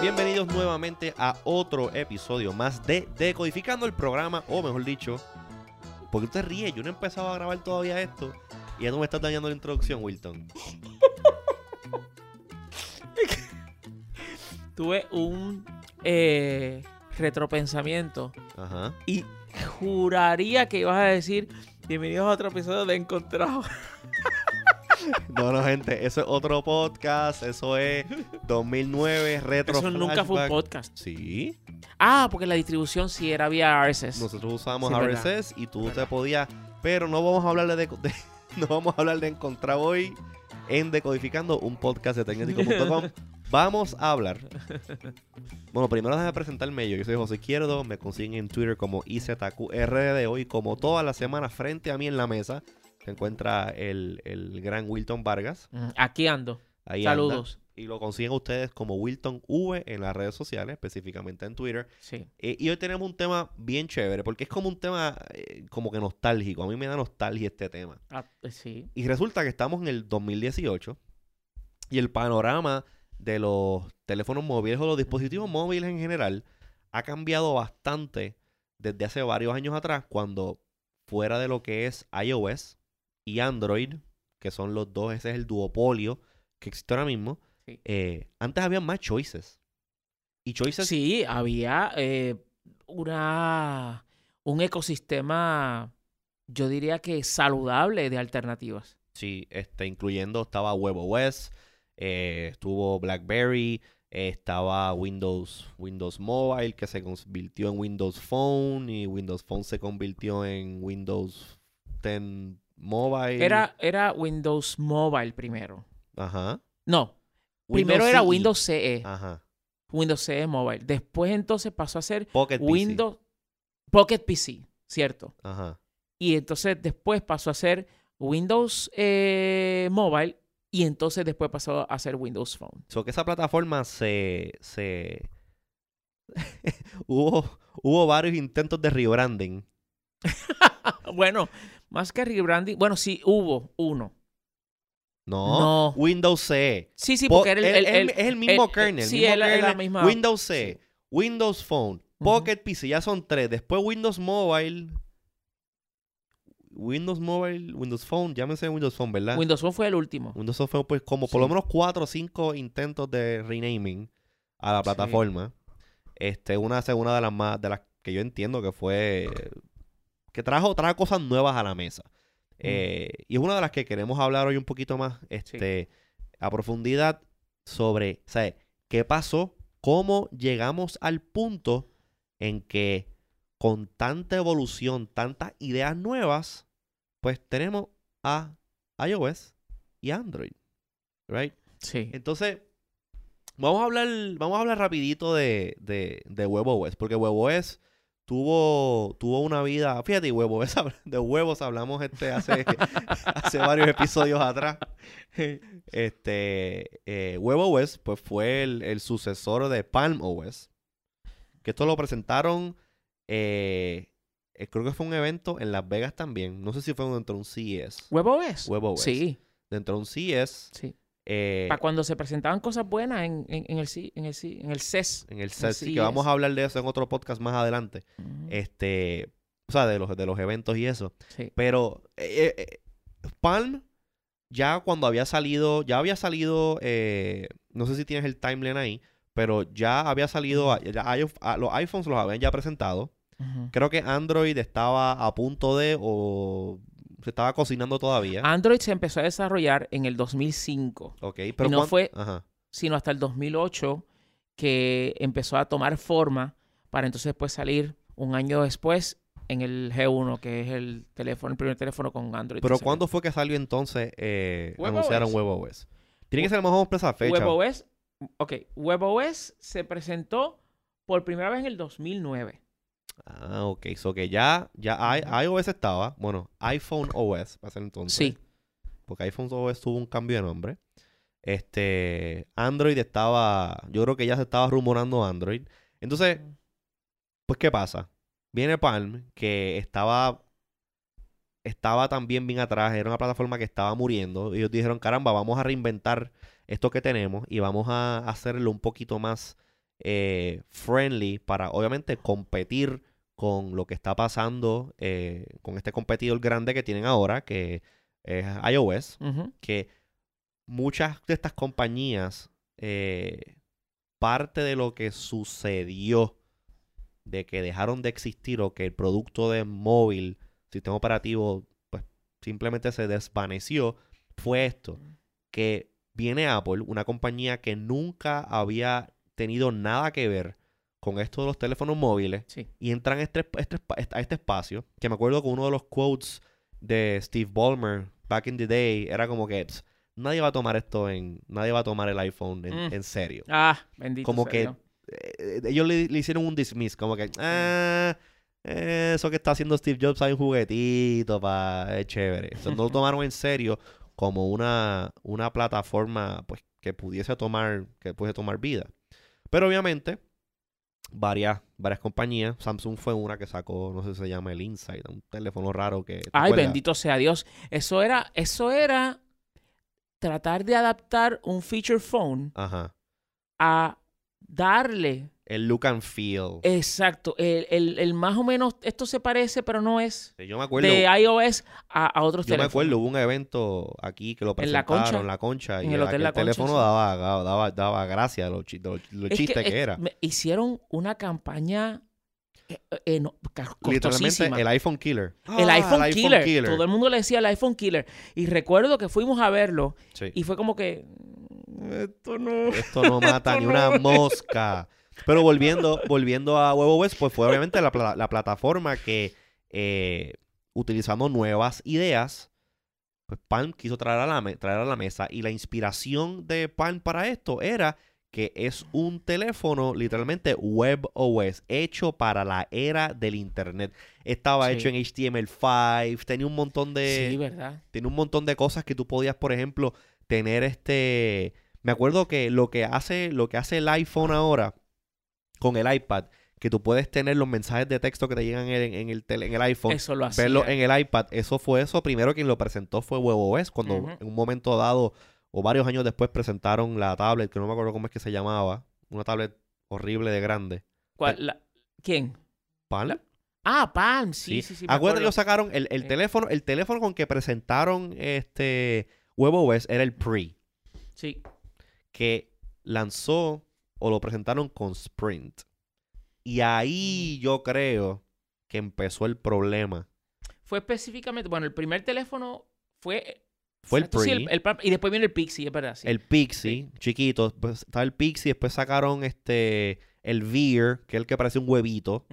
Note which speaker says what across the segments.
Speaker 1: Bienvenidos nuevamente a otro episodio más de Decodificando el programa, o mejor dicho, porque usted ríe, yo no he empezado a grabar todavía esto y ya no me estás dañando la introducción, Wilton.
Speaker 2: Tuve un eh, retropensamiento
Speaker 1: Ajá.
Speaker 2: y juraría que ibas a decir bienvenidos a otro episodio de Encontrado.
Speaker 1: No, no, gente, eso es otro podcast, eso es 2009, retro
Speaker 2: Eso nunca fue un podcast.
Speaker 1: Sí,
Speaker 2: Ah, porque la distribución sí era vía RSS.
Speaker 1: nosotros usamos
Speaker 2: Sí, verdad.
Speaker 1: RSS y tú te podías, pero no vamos a hablar de, de- no vamos a hablar de encontrar hoy en Decodificando, un podcast de tecnético.com. Vamos a hablar. Bueno, primero déjame presentarme yo. Yo soy José Izquierdo. Me consiguen en Twitter como IZQRD. Hoy, como todas las semanas, frente a mí en la mesa se encuentra el, el gran Wilton Vargas.
Speaker 2: Mm, Aquí ando.
Speaker 1: Ahí anda.
Speaker 2: Saludos.
Speaker 1: Y lo consiguen ustedes como Wilton V en las redes sociales, específicamente en Twitter.
Speaker 2: Sí.
Speaker 1: Eh, y hoy tenemos un tema bien chévere, porque es como un tema eh, como que nostálgico. A mí me da nostalgia este tema.
Speaker 2: Ah, eh, sí.
Speaker 1: Y resulta que estamos en el 2018 y el panorama de los teléfonos móviles o los dispositivos móviles en general ha cambiado bastante desde hace varios años atrás, cuando fuera de lo que es iOS y Android, que son los dos, ese es el duopolio que existe ahora mismo,
Speaker 2: Sí.
Speaker 1: eh, antes había más choices. Y choices
Speaker 2: Sí, había eh, una un ecosistema, yo diría que saludable de alternativas.
Speaker 1: Sí, este, incluyendo estaba WebOS, eh, estuvo BlackBerry, eh, estaba Windows, Windows Mobile, que se convirtió en Windows Phone, y Windows Phone se convirtió en Windows 10 Mobile.
Speaker 2: Era, era Windows Mobile primero.
Speaker 1: Ajá.
Speaker 2: No, primero era
Speaker 1: CE.
Speaker 2: Windows CE.
Speaker 1: Ajá.
Speaker 2: Windows CE Mobile. Después entonces pasó a ser
Speaker 1: Pocket PC.
Speaker 2: Windows Pocket PC, ¿cierto?
Speaker 1: Ajá.
Speaker 2: Y entonces después pasó a ser Windows eh, Mobile y entonces después pasó a ser Windows Phone.
Speaker 1: So que esa plataforma se... se... hubo, hubo varios intentos de rebranding.
Speaker 2: bueno, más que rebranding, bueno, sí hubo uno.
Speaker 1: No.
Speaker 2: No.
Speaker 1: Windows CE.
Speaker 2: Sí, sí,
Speaker 1: Po-
Speaker 2: porque era el,
Speaker 1: es el mismo
Speaker 2: el-
Speaker 1: kernel.
Speaker 2: sí,
Speaker 1: mismo
Speaker 2: la- misma-
Speaker 1: Windows C, Windows Phone. Pocket PC, ya son tres. Después Windows Mobile. Windows Mobile, Windows Phone, llámese Windows Phone, ¿verdad?
Speaker 2: Windows Phone fue el último.
Speaker 1: Windows Phone fue pues como por lo menos cuatro o cinco intentos de renaming a la
Speaker 2: Sí.
Speaker 1: plataforma. Este, una segunda de las más, de las que yo entiendo que fue que trajo, trajo cosas nuevas a la mesa. Eh, y es una de las que queremos hablar hoy un poquito más este, a profundidad sobre, ¿sabes? ¿Qué pasó? ¿Cómo llegamos al punto en que con tanta evolución, tantas ideas nuevas, pues tenemos a iOS y Android, right?
Speaker 2: Sí.
Speaker 1: Entonces, vamos a hablar, vamos a hablar rapidito de, de, de WebOS, porque WebOS tuvo, tuvo una vida, fíjate, WebOS, de huevos hablamos este hace, hace varios episodios atrás. Este, eh, WebOS, pues fue el, el sucesor de PalmOS, que esto lo presentaron, eh, eh, creo que fue un evento en Las Vegas también, no sé si fue dentro de un CES,
Speaker 2: WebOS.
Speaker 1: WebOS.
Speaker 2: Sí,
Speaker 1: dentro de un CES,
Speaker 2: sí.
Speaker 1: eh,
Speaker 2: Para cuando se presentaban cosas buenas en, en, en el, C- en, el, C- en el CES.
Speaker 1: en el CES,
Speaker 2: Así
Speaker 1: que vamos
Speaker 2: es.
Speaker 1: a hablar de eso en otro podcast más adelante,
Speaker 2: Ujú.
Speaker 1: este, o sea, de los, de los eventos y eso.
Speaker 2: Sí.
Speaker 1: Pero eh, eh, Palm, ya cuando había salido, ya había salido, no sé si tienes el timeline ahí, pero ya había salido, a- ya los iPhones los habían ya presentado. Creo que Android estaba a punto de, o se estaba cocinando todavía.
Speaker 2: Android se empezó a desarrollar en el 2005,
Speaker 1: ok, pero
Speaker 2: no
Speaker 1: cuán-
Speaker 2: fue-
Speaker 1: Ajá.
Speaker 2: sino hasta el 2008 que empezó a tomar forma para entonces pues salir un año después en el G1, que es el teléfono, el primer teléfono con Android.
Speaker 1: Pero ¿cuándo fue que salió entonces eh, anunciaron WebOS? Tiene que ser más o menos esa fecha.
Speaker 2: WebOS, ok, WebOS se presentó por primera vez en el 2009.
Speaker 1: Ah, ok. So que ya, ya iOS estaba. Bueno, iPhone OS para ser entonces.
Speaker 2: Sí,
Speaker 1: Porque iPhone OS tuvo un cambio de nombre. Este, Android estaba, yo creo que ya se estaba rumorando Android. Entonces, pues, ¿qué pasa? viene Palm, que estaba estaba también bien atrás, era una plataforma que estaba muriendo. Y ellos dijeron, caramba, vamos a reinventar esto que tenemos y vamos a hacerlo un poquito más eh, friendly para, obviamente, competir con lo que está pasando eh, con este competidor grande que tienen ahora, que es iOS, que muchas de estas compañías, eh, parte de lo que sucedió de que dejaron de existir o que el producto de móvil, sistema operativo, pues simplemente se desvaneció, fue esto, que viene Apple, una compañía que nunca había tenido nada que ver con esto de los teléfonos móviles,
Speaker 2: Sí.
Speaker 1: y entran a este, este a este espacio, que me acuerdo que uno de los quotes de Steve Ballmer back in the day era como que "Ps, nadie va a tomar esto en, nadie va a tomar el iPhone en,
Speaker 2: Mm.
Speaker 1: en serio.
Speaker 2: Ah, bendito
Speaker 1: Como que
Speaker 2: Dios.
Speaker 1: Eh, ellos le, le hicieron un dismiss, como que, ah, eh, eso que está haciendo Steve Jobs hay un juguetito, pa, es chévere. No lo tomaron en serio como una, una plataforma pues que pudiese tomar, que pudiese tomar vida. Pero obviamente, varias, varias compañías, Samsung fue una que sacó, no sé si se llama el Insight, un teléfono raro que... ¿te
Speaker 2: Ay,
Speaker 1: acuerdas?
Speaker 2: bendito sea Dios. Eso era, eso era tratar de adaptar un feature phone
Speaker 1: Ajá.
Speaker 2: a darle.
Speaker 1: El look and feel.
Speaker 2: Exacto. El, el- el más o menos, esto se parece, pero no es
Speaker 1: Yo me acuerdo...
Speaker 2: de iOS a, a otros
Speaker 1: Yo me
Speaker 2: teléfonos.
Speaker 1: acuerdo, hubo un evento aquí que lo
Speaker 2: En la
Speaker 1: presentaron,
Speaker 2: Concha.
Speaker 1: en la concha,
Speaker 2: En
Speaker 1: y
Speaker 2: el Hotel La Concha,
Speaker 1: teléfono
Speaker 2: sí.
Speaker 1: daba, daba, daba, gracia de lo, chi- de lo- lo
Speaker 2: Es
Speaker 1: chiste que, era.
Speaker 2: me- hicieron una campaña eh, eh, no,
Speaker 1: Literalmente el iPhone Killer.
Speaker 2: El
Speaker 1: Ah,
Speaker 2: iPhone, killer. Todo el mundo le decía el iPhone Killer. Y recuerdo que fuimos a verlo
Speaker 1: Sí.
Speaker 2: y fue como que. "Mm, Esto no.
Speaker 1: Esto no mata
Speaker 2: Esto
Speaker 1: ni
Speaker 2: no.
Speaker 1: una mosca. Pero volviendo, volviendo a Huevo West, pues fue obviamente la, pla- la plataforma que, eh, utilizando nuevas ideas, pues Palm quiso traer a, la traer a la mesa. Y la inspiración de Palm para esto era que es un teléfono literalmente web OS, hecho para la era del internet. Estaba
Speaker 2: Sí.
Speaker 1: hecho en HTML5, tenía un montón de
Speaker 2: sí, ¿verdad?
Speaker 1: tiene un montón de cosas que tú podías, por ejemplo, tener este. Me acuerdo que lo que hace, lo que hace el iPhone ahora con el iPad, que tú puedes tener los mensajes de texto que te llegan en, en el, tele- en el iPhone,
Speaker 2: Eso lo hacía.
Speaker 1: verlo en el iPad, eso fue eso. Primero quien lo presentó fue WebOS, cuando en un momento dado, o varios años después, presentaron la tablet, que no me acuerdo cómo es que se llamaba, una tablet horrible de grande.
Speaker 2: ¿Cuál- la- ¿Quién?
Speaker 1: ¿Palm?
Speaker 2: Ah, Palm. Sí, sí, sí.
Speaker 1: Acuérdate que ellos sacaron el, el
Speaker 2: Sí.
Speaker 1: teléfono, el teléfono con que presentaron este WebOS era el Pre.
Speaker 2: Sí.
Speaker 1: que lanzó o lo presentaron con Sprint. Y ahí yo creo que empezó el problema.
Speaker 2: Fue específicamente. Bueno, el primer teléfono fue.
Speaker 1: Fue el
Speaker 2: sí,
Speaker 1: Pre.
Speaker 2: el y después viene el Pixie, es verdad. sí.
Speaker 1: El Pixie, chiquito, pues, estaba el Pixie, después sacaron este el Veer, que es el que parece un huevito,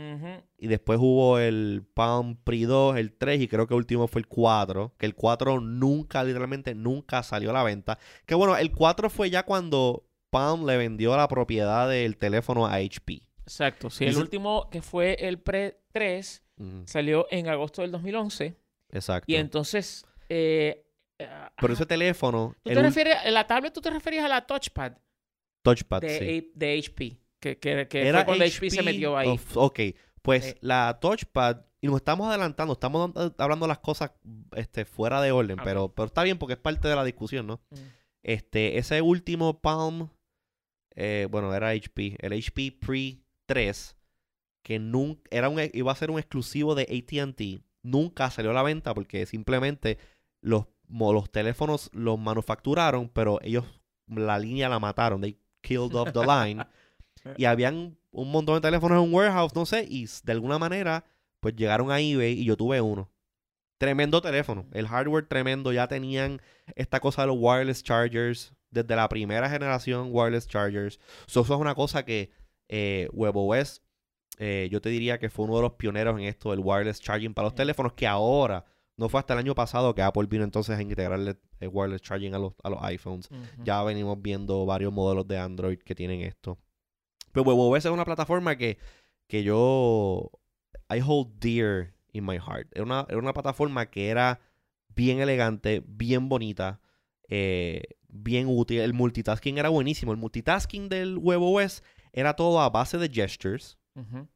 Speaker 1: y después hubo el Palm Pre 2, el 3 y creo que el último fue el 4, que el 4 nunca, literalmente nunca salió a la venta. Que bueno, el 4 fue ya cuando Palm le vendió la propiedad del teléfono a HP.
Speaker 2: Exacto. Sí, el último que fue el Pre 3
Speaker 1: Ujú,
Speaker 2: salió en agosto del 2011.
Speaker 1: Exacto.
Speaker 2: Y entonces. eh,
Speaker 1: Pero
Speaker 2: ajá.
Speaker 1: ese teléfono,
Speaker 2: ¿Tú te refieres, en la tablet tú te referías a la touchpad
Speaker 1: touchpad,
Speaker 2: de,
Speaker 1: sí.
Speaker 2: A- de HP? Que, que, que fue cuando HP, se metió ahí.
Speaker 1: of- ok, pues
Speaker 2: Eh.
Speaker 1: la touchpad, y nos estamos adelantando, estamos hablando las cosas este, fuera de orden, pero, pero está bien porque es parte de la discusión, ¿no?
Speaker 2: Mm.
Speaker 1: Este, ese último Palm, eh, bueno, era HP, el HP Pre 3, que nunca, era un, iba a ser un exclusivo de AT&T, nunca salió a la venta porque simplemente los, los teléfonos los manufacturaron, pero ellos la línea la mataron, they killed off the line, y habían un montón de teléfonos en un warehouse, no sé, y de alguna manera, pues llegaron a eBay y yo tuve uno. Tremendo teléfono. El hardware tremendo. Ya tenían esta cosa de los wireless chargers. Desde la primera generación wireless chargers. So, eso es una cosa que eh, WebOS, eh, yo te diría que fue uno de los pioneros en esto del wireless charging para los teléfonos. Que ahora, no fue hasta el año pasado que Apple vino entonces a integrarle el wireless charging a los, a los iPhones. Ya venimos viendo varios modelos de Android que tienen esto. Pero WebOS es una plataforma que, que yo I hold dear in my heart. Era una, era una plataforma que era bien elegante, bien bonita, eh, bien útil. El multitasking era buenísimo. El multitasking del WebOS era todo a base de gestures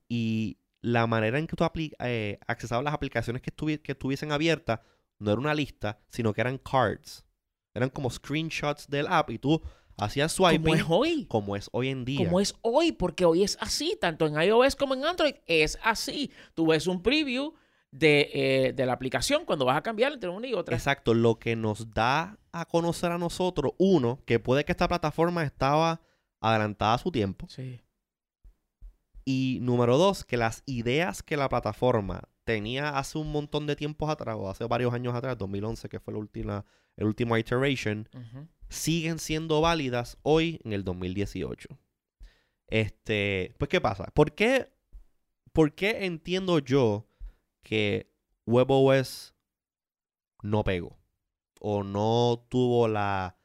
Speaker 1: y la manera en que tú eh, accesabas las aplicaciones que, estuvi- que estuviesen abiertas no era una lista, sino que eran cards. Eran como screenshots del app y tú hacías swiping
Speaker 2: Como es hoy.
Speaker 1: como es hoy en día.
Speaker 2: Como es hoy, porque hoy es así, tanto en iOS como en Android, es así. Tú ves un preview de, eh, de la aplicación cuando vas a cambiar entre una y otra.
Speaker 1: Exacto, lo que nos da a conocer a nosotros, uno, que puede que esta plataforma estaba adelantada a su tiempo.
Speaker 2: Sí.
Speaker 1: Y número dos, que las ideas que la plataforma tenía hace un montón de tiempos atrás, o hace varios años atrás, 2011, que fue la última, el último iteration, siguen siendo válidas hoy en el 2018. Este, pues, ¿qué pasa? ¿Por qué, por qué entiendo yo que WebOS no pegó? O no tuvo la,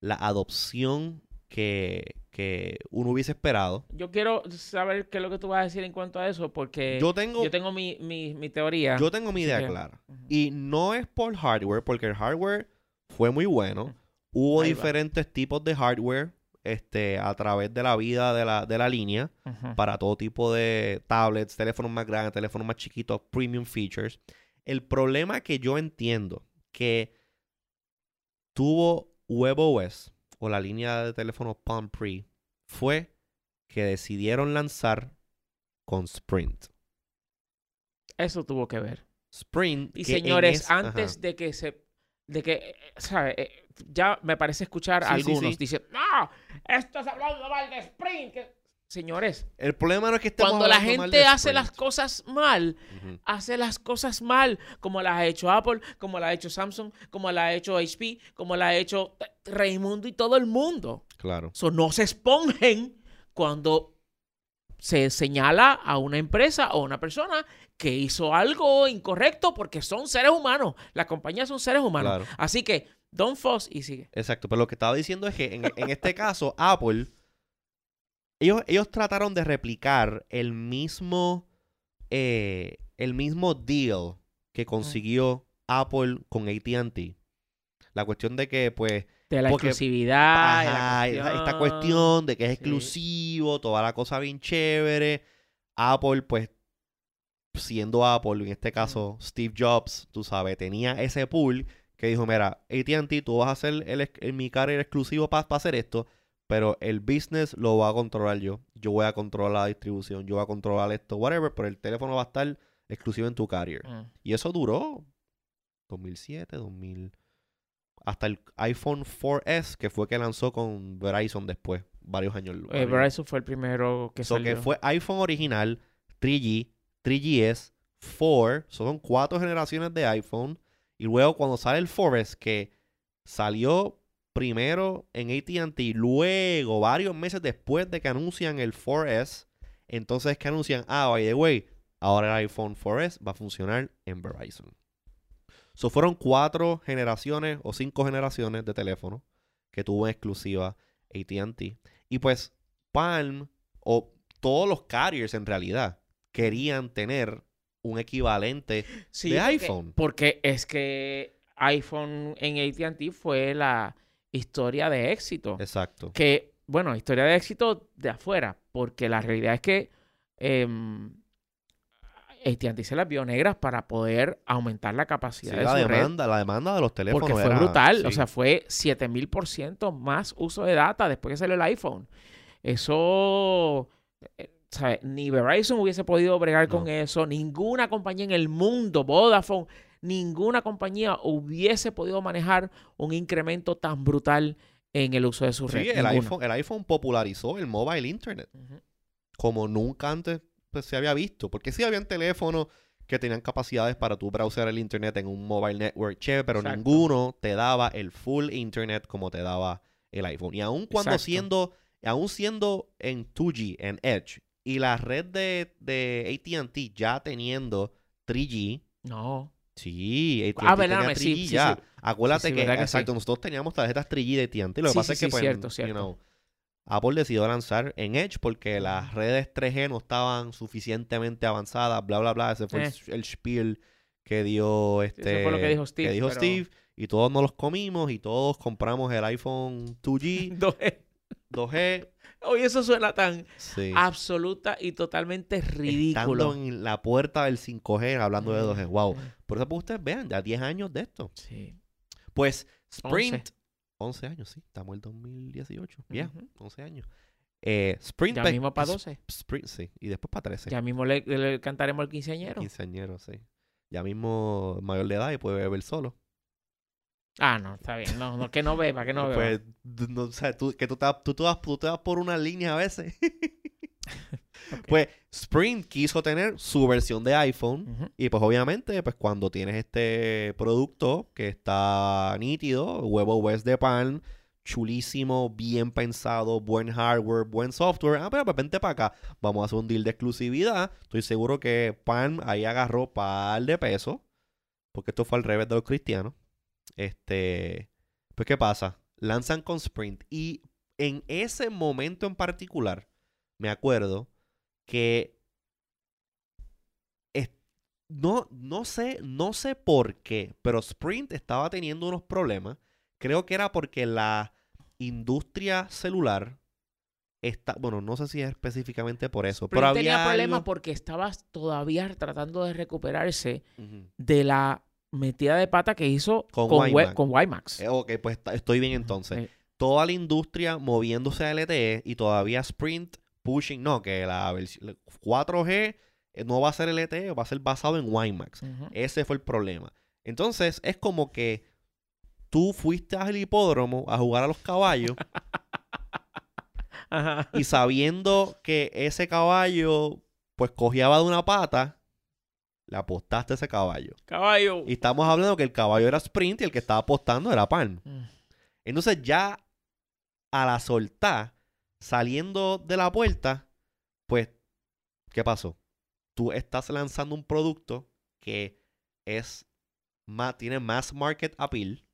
Speaker 1: la adopción que, que uno hubiese esperado.
Speaker 2: Yo quiero saber qué es lo que tú vas a decir en cuanto a eso, porque
Speaker 1: Yo tengo,
Speaker 2: yo tengo mi, mi, mi teoría.
Speaker 1: yo tengo mi idea clara. Y no es por hardware, porque el hardware fue muy bueno. Hubo
Speaker 2: Ahí va.
Speaker 1: diferentes tipos de hardware este, a través de la vida de la, de la línea. Para todo tipo de tablets, teléfonos más grandes, teléfonos más chiquitos, premium features. El problema que yo entiendo que tuvo WebOS o la línea de teléfonos Palm Pre fue que decidieron lanzar con Sprint.
Speaker 2: Eso tuvo que ver.
Speaker 1: Sprint.
Speaker 2: Y
Speaker 1: que
Speaker 2: señores,
Speaker 1: es-
Speaker 2: antes
Speaker 1: ajá.
Speaker 2: de que se. de que. eh, ¿Sabe? Ya me parece escuchar a
Speaker 1: Sí, sí,
Speaker 2: algunos
Speaker 1: sí.
Speaker 2: diciendo. ¡No! Estás hablando mal de Sprint. que-". Señores,
Speaker 1: El problema no es que
Speaker 2: cuando la gente hace las cosas mal, hace las cosas mal, como las ha hecho Apple, como las ha hecho Samsung, como las ha hecho HP, como las ha hecho Raimundo y todo el mundo.
Speaker 1: Claro.
Speaker 2: So, no se esponjen cuando se señala a una empresa o una persona que hizo algo incorrecto porque son seres humanos. Las compañías son seres humanos.
Speaker 1: Claro.
Speaker 2: Así que, don't fuss y sigue.
Speaker 1: Exacto, pero lo que estaba diciendo es que en, en este caso, Apple, ellos, ellos trataron de replicar el mismo, eh, el mismo deal que consiguió Apple con ATT. La cuestión de que, pues,
Speaker 2: De la
Speaker 1: Porque-
Speaker 2: exclusividad. de la
Speaker 1: ajá, esta- cuestión de que es
Speaker 2: Sí.
Speaker 1: exclusivo, toda la cosa bien chévere. Apple, pues, siendo Apple, en este caso Steve Jobs, tú sabes, tenía ese pool que dijo, mira, AT&T, tú vas a hacer el, mi carrier exclusivo para hacer esto, pero el business lo va a controlar yo. Yo voy a controlar la distribución, yo voy a controlar esto, whatever, pero el teléfono va a estar exclusivo en tu carrier.
Speaker 2: Mm.
Speaker 1: Y eso duró 2007, 2000. Hasta el iPhone 4S, que fue que lanzó con Verizon después, varios años.
Speaker 2: Eh,
Speaker 1: varios-
Speaker 2: Verizon fue el primero que
Speaker 1: So,
Speaker 2: salió.
Speaker 1: que fue iPhone original, 3G, 3GS, 4. Son cuatro generaciones de iPhone. Y luego cuando sale el 4S, que salió primero en ATT, luego, varios meses después de que anuncian el 4S, entonces es que anuncian, ah, by the way, ahora el iPhone 4S va a funcionar en Verizon. So fueron cuatro generaciones o cinco generaciones de teléfono que tuvo en exclusiva ATT. Y pues Palm o todos los carriers en realidad querían tener un equivalente
Speaker 2: Sí,
Speaker 1: de iPhone.
Speaker 2: Porque es que iPhone en ATT fue la historia de éxito.
Speaker 1: Exacto.
Speaker 2: Que, bueno, historia de éxito de afuera, porque la realidad es que em, AT&T se las vio negras para poder aumentar la
Speaker 1: Sí,
Speaker 2: capacidad de
Speaker 1: la
Speaker 2: su red.
Speaker 1: demanda, la demanda de los teléfonos
Speaker 2: Porque fue
Speaker 1: era-
Speaker 2: brutal. O sea, fue 7000% más uso de data después que salió el iPhone. Eso, eh, ¿sabes? Ni Verizon hubiese podido bregar con eso. Ninguna compañía en el mundo, Vodafone, ninguna compañía hubiese podido manejar un incremento tan brutal en el uso de su red.
Speaker 1: Sí, el iPhone, el iPhone popularizó el mobile internet como nunca antes pues, se había visto. Porque sí habían teléfonos que tenían capacidades para tú browser el internet en un mobile network chévere, pero
Speaker 2: Exacto.
Speaker 1: ninguno te daba el full internet como te daba el iPhone. Y aun cuando
Speaker 2: Exacto.
Speaker 1: siendo, aún siendo en 2G, en Edge, y la red de, de AT&T ya teniendo 3G,
Speaker 2: No.
Speaker 1: Sí, AT&T
Speaker 2: Ah,
Speaker 1: tenía
Speaker 2: perdóname,
Speaker 1: 3G
Speaker 2: sí, sí,
Speaker 1: ya.
Speaker 2: sí.
Speaker 1: Acuérdate
Speaker 2: Sí,
Speaker 1: que, exacto, nosotros teníamos tarjetas 3G de AT&T. Lo que
Speaker 2: Sí,
Speaker 1: pasa es que, pues,
Speaker 2: cierto,
Speaker 1: you
Speaker 2: cierto.
Speaker 1: know, Apple decidió lanzar en Edge porque las redes 3G no estaban suficientemente avanzadas, bla, bla, bla. Ese fue el-
Speaker 2: Eh.
Speaker 1: el, spiel que dio este...
Speaker 2: fue lo que dijo Steve, pero-
Speaker 1: Steve, y todos nos los comimos y todos compramos el iPhone 2G
Speaker 2: No, eh,
Speaker 1: 2G,
Speaker 2: Oye, eso suena tan
Speaker 1: sí.
Speaker 2: absoluta y totalmente ridículo.
Speaker 1: Estando en la puerta del 5G hablando de 2G. Wow. Por eso, pues ustedes vean, ya 10 años de esto.
Speaker 2: Sí.
Speaker 1: Pues Sprint. 11 años, sí. Estamos en el 2018. Ya,
Speaker 2: Ujú.
Speaker 1: 11 años. Eh, Sprint.
Speaker 2: Ya mismo para
Speaker 1: s-
Speaker 2: 12.
Speaker 1: Sprint, sí. Y después para 13.
Speaker 2: Ya mismo le, le cantaremos al quinceañero.
Speaker 1: Quinceañero, sí. Ya mismo mayor de edad y puede beber solo.
Speaker 2: Ah, no, está bien. No, no, que no beba, que no beba.
Speaker 1: Pues, no, o sea, tú, que tú te, vas- tú, te vas, tú te vas por una línea a veces. Pues Sprint quiso tener su versión de iPhone. Y pues obviamente, pues cuando tienes este producto que está nítido, huevo OS de pan, chulísimo, bien pensado, buen hardware, buen software, ah, pero pues vente para acá, vamos a hacer un deal de exclusividad. Estoy seguro que pan ahí agarró par de pesos, porque esto fue al revés de los cristianos. Este, pues ¿qué pasa? Lanzan con Sprint y en ese momento en particular, me acuerdo que es- no, no sé, no sé por qué, pero Sprint estaba teniendo unos problemas. Creo que era porque la industria celular está, bueno, no sé si es específicamente por eso, pero había
Speaker 2: tenía problemas
Speaker 1: algo-
Speaker 2: porque estaba todavía tratando de recuperarse de la metida de pata que hizo
Speaker 1: Con
Speaker 2: con,
Speaker 1: WiMAX.
Speaker 2: Con WiMAX.
Speaker 1: Eh, ok, pues estoy bien entonces.
Speaker 2: Eh,
Speaker 1: Toda la industria moviéndose a LTE y todavía Sprint pushing, no, que la versión 4G eh, no va a ser LTE, va a ser basado en WiMAX. Ese fue el problema. Entonces, es como que tú fuiste al hipódromo a jugar a los caballos
Speaker 2: Ajá.
Speaker 1: y sabiendo que ese caballo, pues cojeaba de una pata, le apostaste a ese caballo.
Speaker 2: Caballo.
Speaker 1: Y estamos hablando que el caballo era Sprint y el que estaba apostando era Palm.
Speaker 2: Mm.
Speaker 1: Entonces, ya a la soltar, saliendo de la puerta, pues, ¿qué pasó? Tú estás lanzando un producto que es más, tiene más market appeal.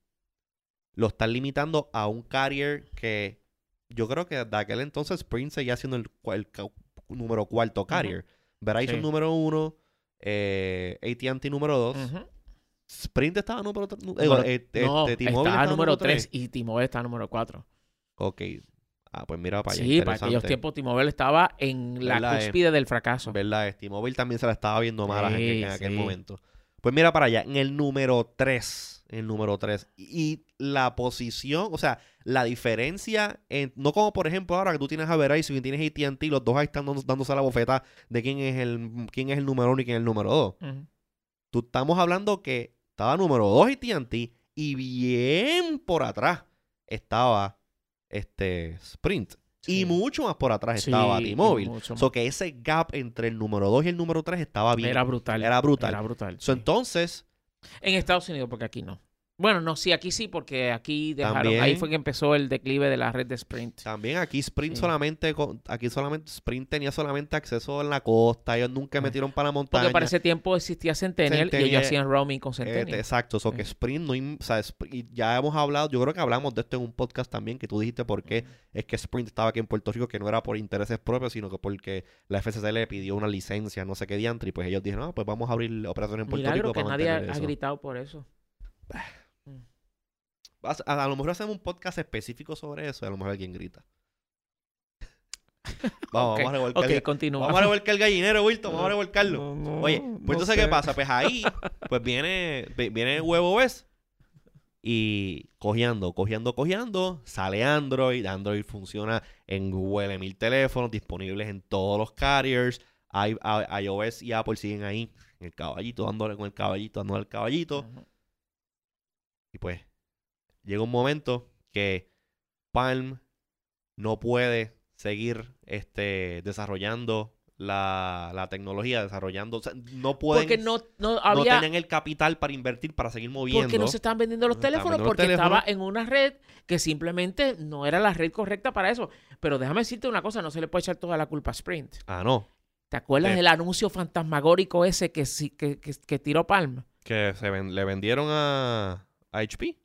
Speaker 1: Lo estás limitando a un carrier que yo creo que de aquel entonces Sprint seguía siendo el, el número cuarto carrier. Verizon
Speaker 2: Sí.
Speaker 1: número uno, eh, AT&T número dos.
Speaker 2: Ujú.
Speaker 1: Sprint estaba número tres.
Speaker 2: Número-
Speaker 1: eh, eh,
Speaker 2: no,
Speaker 1: este,
Speaker 2: estaba
Speaker 1: estaba
Speaker 2: número
Speaker 1: tres.
Speaker 2: 3 y T-Mobile está número 4.
Speaker 1: Ok. Ah, pues mira para allá.
Speaker 2: Sí, para aquellos tiempos T-Mobile estaba en la
Speaker 1: ¿Verdad,
Speaker 2: cúspide del fracaso.
Speaker 1: ¿Verdad? T-Mobile también se la estaba viendo mal a la gente
Speaker 2: Sí,
Speaker 1: en aquel
Speaker 2: sí.
Speaker 1: momento. Pues mira para allá, en el número 3, en el número 3. Y la posición, o sea, la diferencia, en- no como por ejemplo ahora que tú tienes a Verizon y tienes AT&T, los dos ahí están dando- dándose la bofeta de quién es el quién es el número 1 y quién es el número 2.
Speaker 2: Ujú.
Speaker 1: Tú estamos hablando que estaba número 2 AT&T y bien por atrás estaba este Sprint. Y
Speaker 2: Sí.
Speaker 1: mucho más por atrás
Speaker 2: Sí,
Speaker 1: estaba
Speaker 2: y
Speaker 1: T-Mobile. So que ese gap entre el número 2 y el número 3 estaba bien.
Speaker 2: Era brutal.
Speaker 1: Era brutal.
Speaker 2: Era brutal.
Speaker 1: So,
Speaker 2: sí.
Speaker 1: entonces,
Speaker 2: En Estados Unidos, porque aquí no. Bueno, no, sí, aquí sí, porque aquí dejaron.
Speaker 1: También.
Speaker 2: Ahí fue que empezó el declive de la red de Sprint.
Speaker 1: también aquí Sprint
Speaker 2: Sí.
Speaker 1: solamente, aquí solamente Sprint tenía solamente acceso en la costa. Ellos nunca
Speaker 2: Ah.
Speaker 1: metieron para la montaña.
Speaker 2: Porque para ese tiempo existía Centennial, y ellos hacían roaming con
Speaker 1: Eh,
Speaker 2: Centennial.
Speaker 1: exacto, so que
Speaker 2: Sí.
Speaker 1: Sprint no, o sea, ya hemos hablado, yo creo que hablamos de esto en un podcast también, que tú dijiste por qué es que Sprint estaba aquí en Puerto Rico, que no era por intereses propios, sino que porque la FCC le pidió una licencia, no sé qué diantre, y pues ellos dijeron, ah, pues vamos a abrir operaciones en Puerto
Speaker 2: Milagro
Speaker 1: Rico
Speaker 2: que
Speaker 1: para
Speaker 2: nadie ha, gritado por eso.
Speaker 1: A, a lo mejor hacemos un podcast específico sobre eso y a lo mejor alguien grita. Vamos, vamos a revolcar,
Speaker 2: Ok,
Speaker 1: el- vamos a revolcar el gallinero, Wilton, vamos a revolcarlo.
Speaker 2: No, no,
Speaker 1: Oye, pues entonces,
Speaker 2: sé.
Speaker 1: ¿qué pasa? Pues ahí, pues viene, vi- viene el huevo OS y cojeando, cojeando, cojeando, sale Android. Android funciona en huele mil teléfonos disponibles en todos los carriers. I- I- iOS y Apple siguen ahí en el caballito, dándole con el caballito, dándole al caballito. Y pues llega un momento que Palm no puede seguir este, desarrollando la, la tecnología, desarrollando, o sea, no pueden,
Speaker 2: Porque no, no
Speaker 1: no tenían el capital para invertir, para seguir moviendo.
Speaker 2: porque no se estaban vendiendo los
Speaker 1: No
Speaker 2: teléfonos,
Speaker 1: vendiendo los
Speaker 2: porque
Speaker 1: teléfonos.
Speaker 2: estaba en una red que simplemente no era la red correcta para eso. Pero déjame decirte una cosa, no se le puede echar toda la culpa a Sprint.
Speaker 1: Ah, no,
Speaker 2: ¿Te acuerdas del anuncio fantasmagórico ese que, sí- que, que, que tiró Palm?
Speaker 1: que se ven- le vendieron a, a HP.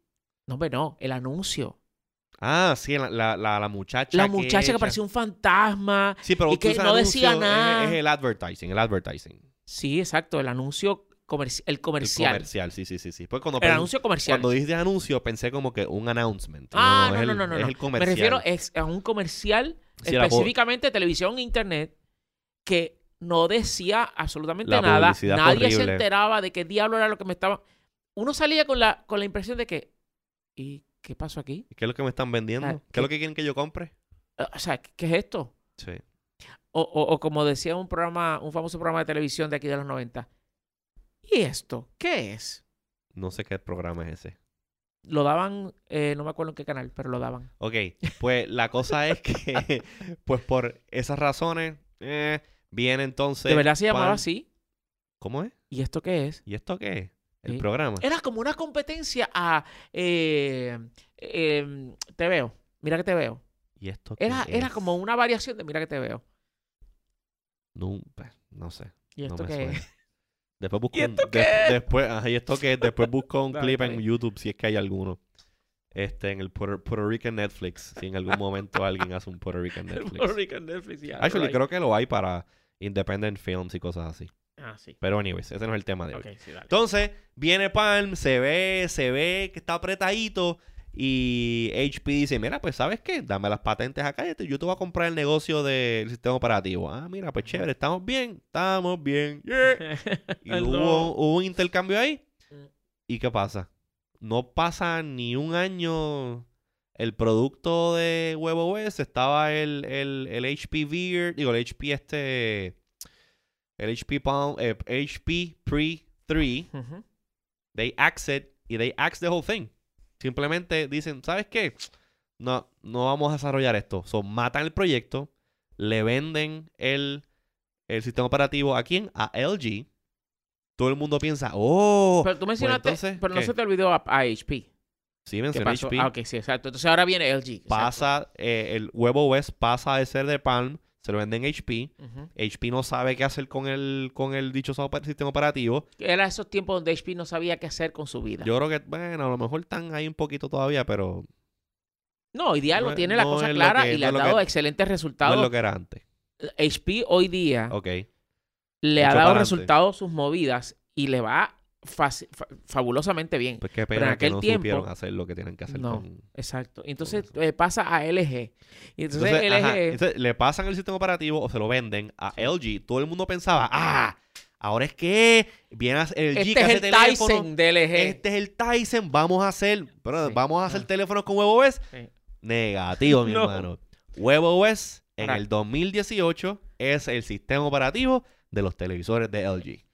Speaker 2: No, hombre, no, el anuncio.
Speaker 1: Ah, sí, la, la, la, la muchacha.
Speaker 2: La muchacha que parecía un fantasma.
Speaker 1: Sí, pero
Speaker 2: y que no decía
Speaker 1: es-
Speaker 2: nada.
Speaker 1: Es, el advertising, el advertising.
Speaker 2: Sí, exacto, el anuncio comerci- el
Speaker 1: El
Speaker 2: comercial. El,
Speaker 1: comercial, sí, sí, sí. sí. Pues cuando, pen-
Speaker 2: anuncio comercial.
Speaker 1: cuando dijiste anuncio, pensé como que un announcement.
Speaker 2: ah, no, no,
Speaker 1: el-
Speaker 2: no, no.
Speaker 1: Es
Speaker 2: no.
Speaker 1: el comercial.
Speaker 2: Me refiero es a un comercial
Speaker 1: Sí,
Speaker 2: específicamente de televisión e internet que no decía absolutamente nada. Nadie se enteraba de qué diablo era lo que me estaba. Uno salía con la, con la impresión de que. ¿Y qué pasó aquí?
Speaker 1: ¿Qué es lo que me están vendiendo? ¿Qué
Speaker 2: ¿qué-
Speaker 1: es lo que quieren que yo compre?
Speaker 2: O sea, ¿qué es esto?
Speaker 1: Sí.
Speaker 2: O, o- o como decía un programa, un famoso programa de televisión de aquí de los 90. ¿Y esto? ¿Qué es?
Speaker 1: No sé qué programa es ese.
Speaker 2: Lo daban, eh, no me acuerdo en qué canal, pero lo daban.
Speaker 1: Ok, pues la cosa es que, pues por esas razones, eh, viene entonces.
Speaker 2: de verdad se llamaba
Speaker 1: Pan-
Speaker 2: así.
Speaker 1: ¿Cómo es?
Speaker 2: ¿Y esto qué es?
Speaker 1: ¿Y esto qué es? El programa.
Speaker 2: Era como una competencia a eh, eh, Te veo. Mira que te veo.
Speaker 1: ¿Y esto qué
Speaker 2: Era, era como una variación de Mira que te veo.
Speaker 1: No, pues, no sé.
Speaker 2: ¿Y
Speaker 1: no
Speaker 2: esto
Speaker 1: me
Speaker 2: qué
Speaker 1: suena.
Speaker 2: es?
Speaker 1: Después busco
Speaker 2: ¿Y
Speaker 1: un,
Speaker 2: esto qué
Speaker 1: después, ajá, ¿y esto qué es? Después busco un clip en. YouTube si es que hay alguno. Este, en el Puerto, Puerto Rican Netflix. Si en algún momento alguien hace un Puerto Rican Netflix.
Speaker 2: Puerto Rican Netflix, yeah,
Speaker 1: Actually,
Speaker 2: right.
Speaker 1: creo que lo hay para independent films y cosas así.
Speaker 2: Ah, sí.
Speaker 1: Pero anyways, ese no es el tema de hoy.
Speaker 2: Ok, sí, dale.
Speaker 1: Entonces, viene Palm, se ve, se ve que está apretadito. Y HP dice, mira, pues, ¿sabes qué? Dame las patentes acá. y Yo te voy a comprar el negocio del sistema operativo. Ah, mira, pues chévere, estamos bien, estamos bien. yeah". Y hubo, hubo un intercambio ahí.
Speaker 2: Mm.
Speaker 1: ¿Y qué pasa? No pasa ni un año el producto de WebOS. Estaba el, el, el HP Veer, digo, el HP este, el HP Palm, eh, HP Pre 3.
Speaker 2: Ujú.
Speaker 1: They axe it y they axe the whole thing. Simplemente dicen, ¿sabes qué? No, no vamos a desarrollar esto. So, matan el proyecto, le venden el, el sistema operativo a quién? A LG. Todo el mundo piensa, oh,
Speaker 2: Pero tú mencionaste,
Speaker 1: entonces,
Speaker 2: pero no
Speaker 1: ¿qué?
Speaker 2: se te olvidó a, a HP.
Speaker 1: sí
Speaker 2: ¿Qué
Speaker 1: mencioné? HP.
Speaker 2: Ah, ok, sí, exacto. Entonces ahora viene LG.
Speaker 1: Pasa, eh, el WebOS pasa de ser de Palm, se lo venden HP. HP no sabe qué hacer con el, con el dichoso sistema operativo.
Speaker 2: Era esos tiempos donde HP no sabía qué hacer con su vida.
Speaker 1: Yo creo que, bueno, a lo mejor están ahí un poquito todavía, pero
Speaker 2: no, hoy día
Speaker 1: no
Speaker 2: lo tiene la
Speaker 1: no
Speaker 2: cosa clara
Speaker 1: que-
Speaker 2: y
Speaker 1: no
Speaker 2: le ha dado
Speaker 1: que-
Speaker 2: excelentes
Speaker 1: no
Speaker 2: resultados.
Speaker 1: es lo que era antes.
Speaker 2: HP hoy día
Speaker 1: Ok.
Speaker 2: le ha dado resultados sus movidas y le va fa- fabulosamente bien.
Speaker 1: Pues qué
Speaker 2: Pero
Speaker 1: pena
Speaker 2: en
Speaker 1: que
Speaker 2: aquel
Speaker 1: no
Speaker 2: tiempo-
Speaker 1: supieron hacer lo que tienen que hacer
Speaker 2: No.
Speaker 1: con...
Speaker 2: Exacto. Entonces
Speaker 1: eso.
Speaker 2: eh, pasa a LG. Y entonces,
Speaker 1: Entonces,
Speaker 2: LG...
Speaker 1: ajá, entonces, le pasan el sistema operativo o se lo venden a LG. Todo el mundo pensaba, ah, ahora es que viene LG
Speaker 2: este
Speaker 1: que
Speaker 2: es
Speaker 1: hace
Speaker 2: el
Speaker 1: teléfono.
Speaker 2: Tyson de LG.
Speaker 1: Este es el Tyson, vamos a hacer, pero
Speaker 2: Sí.
Speaker 1: vamos a hacer
Speaker 2: Ah.
Speaker 1: teléfonos con WebOS.
Speaker 2: Sí.
Speaker 1: Negativo, mi
Speaker 2: No.
Speaker 1: hermano. WebOS en
Speaker 2: Ahora-
Speaker 1: el 2018 es el sistema operativo de los televisores de LG.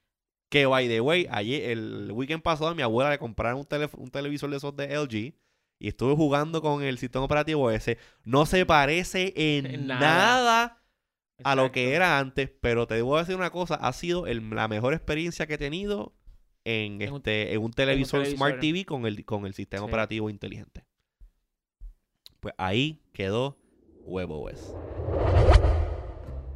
Speaker 1: Que, by the way, ayer, el weekend pasado, a mi abuela le compraron un, telef- un televisor de esos de LG y estuve jugando con el sistema operativo ese. No se parece en
Speaker 2: En
Speaker 1: nada,
Speaker 2: nada.
Speaker 1: a lo que era antes, pero te debo decir una cosa, ha sido el- la mejor experiencia que he tenido en,
Speaker 2: En un-
Speaker 1: este, en un televisor Smart
Speaker 2: televisor.
Speaker 1: TV con el, con el sistema
Speaker 2: Sí.
Speaker 1: operativo inteligente. Pues ahí quedó WebOS.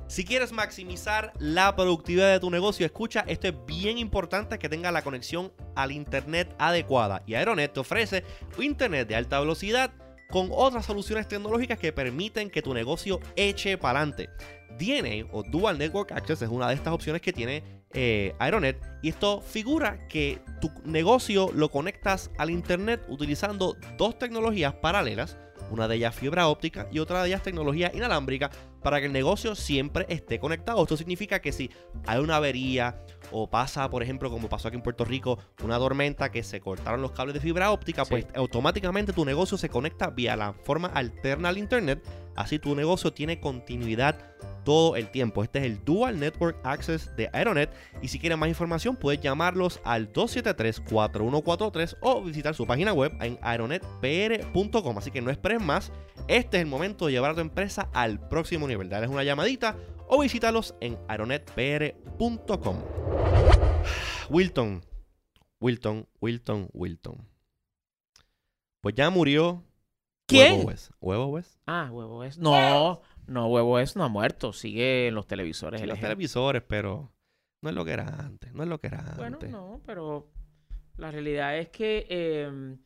Speaker 1: Si quieres maximizar la productividad de tu negocio, escucha, esto es bien importante que tenga la conexión al internet adecuada. Y Aeronet te ofrece internet de alta velocidad con otras soluciones tecnológicas que permiten que tu negocio eche para adelante. DNA o Dual Network Access es una de estas opciones que tiene eh, Aeronet y esto figura que tu negocio lo conectas al internet utilizando dos tecnologías paralelas, una de ellas fibra óptica y otra de ellas tecnología inalámbrica para que el negocio siempre esté conectado. Esto significa que si hay una avería o pasa, por ejemplo, como pasó aquí en Puerto Rico, una tormenta que se cortaron los cables de fibra óptica,
Speaker 2: Sí.
Speaker 1: pues automáticamente tu negocio se conecta vía la forma alterna al internet. Así tu negocio tiene continuidad todo el tiempo. Este es el Dual Network Access de Aeronet. Y si quieres más información, puedes llamarlos al 273-4143 o visitar su página web en aeronetpr.com. Así que no esperes más. Este es el momento de llevar a tu empresa al próximo nivel. Dales una llamadita o visítalos en aeronetpr.com. Wilton, Wilton, Wilton, Wilton. Pues ya murió.
Speaker 2: ¿Quién?
Speaker 1: WebOS. WebOS.
Speaker 2: Ah, huevo es. No, no, huevo es no ha muerto. Sigue en los televisores.
Speaker 1: Sí, los televisores, pero no es lo que era antes. No es lo que era
Speaker 2: Bueno,
Speaker 1: antes.
Speaker 2: no, pero la realidad es que eh,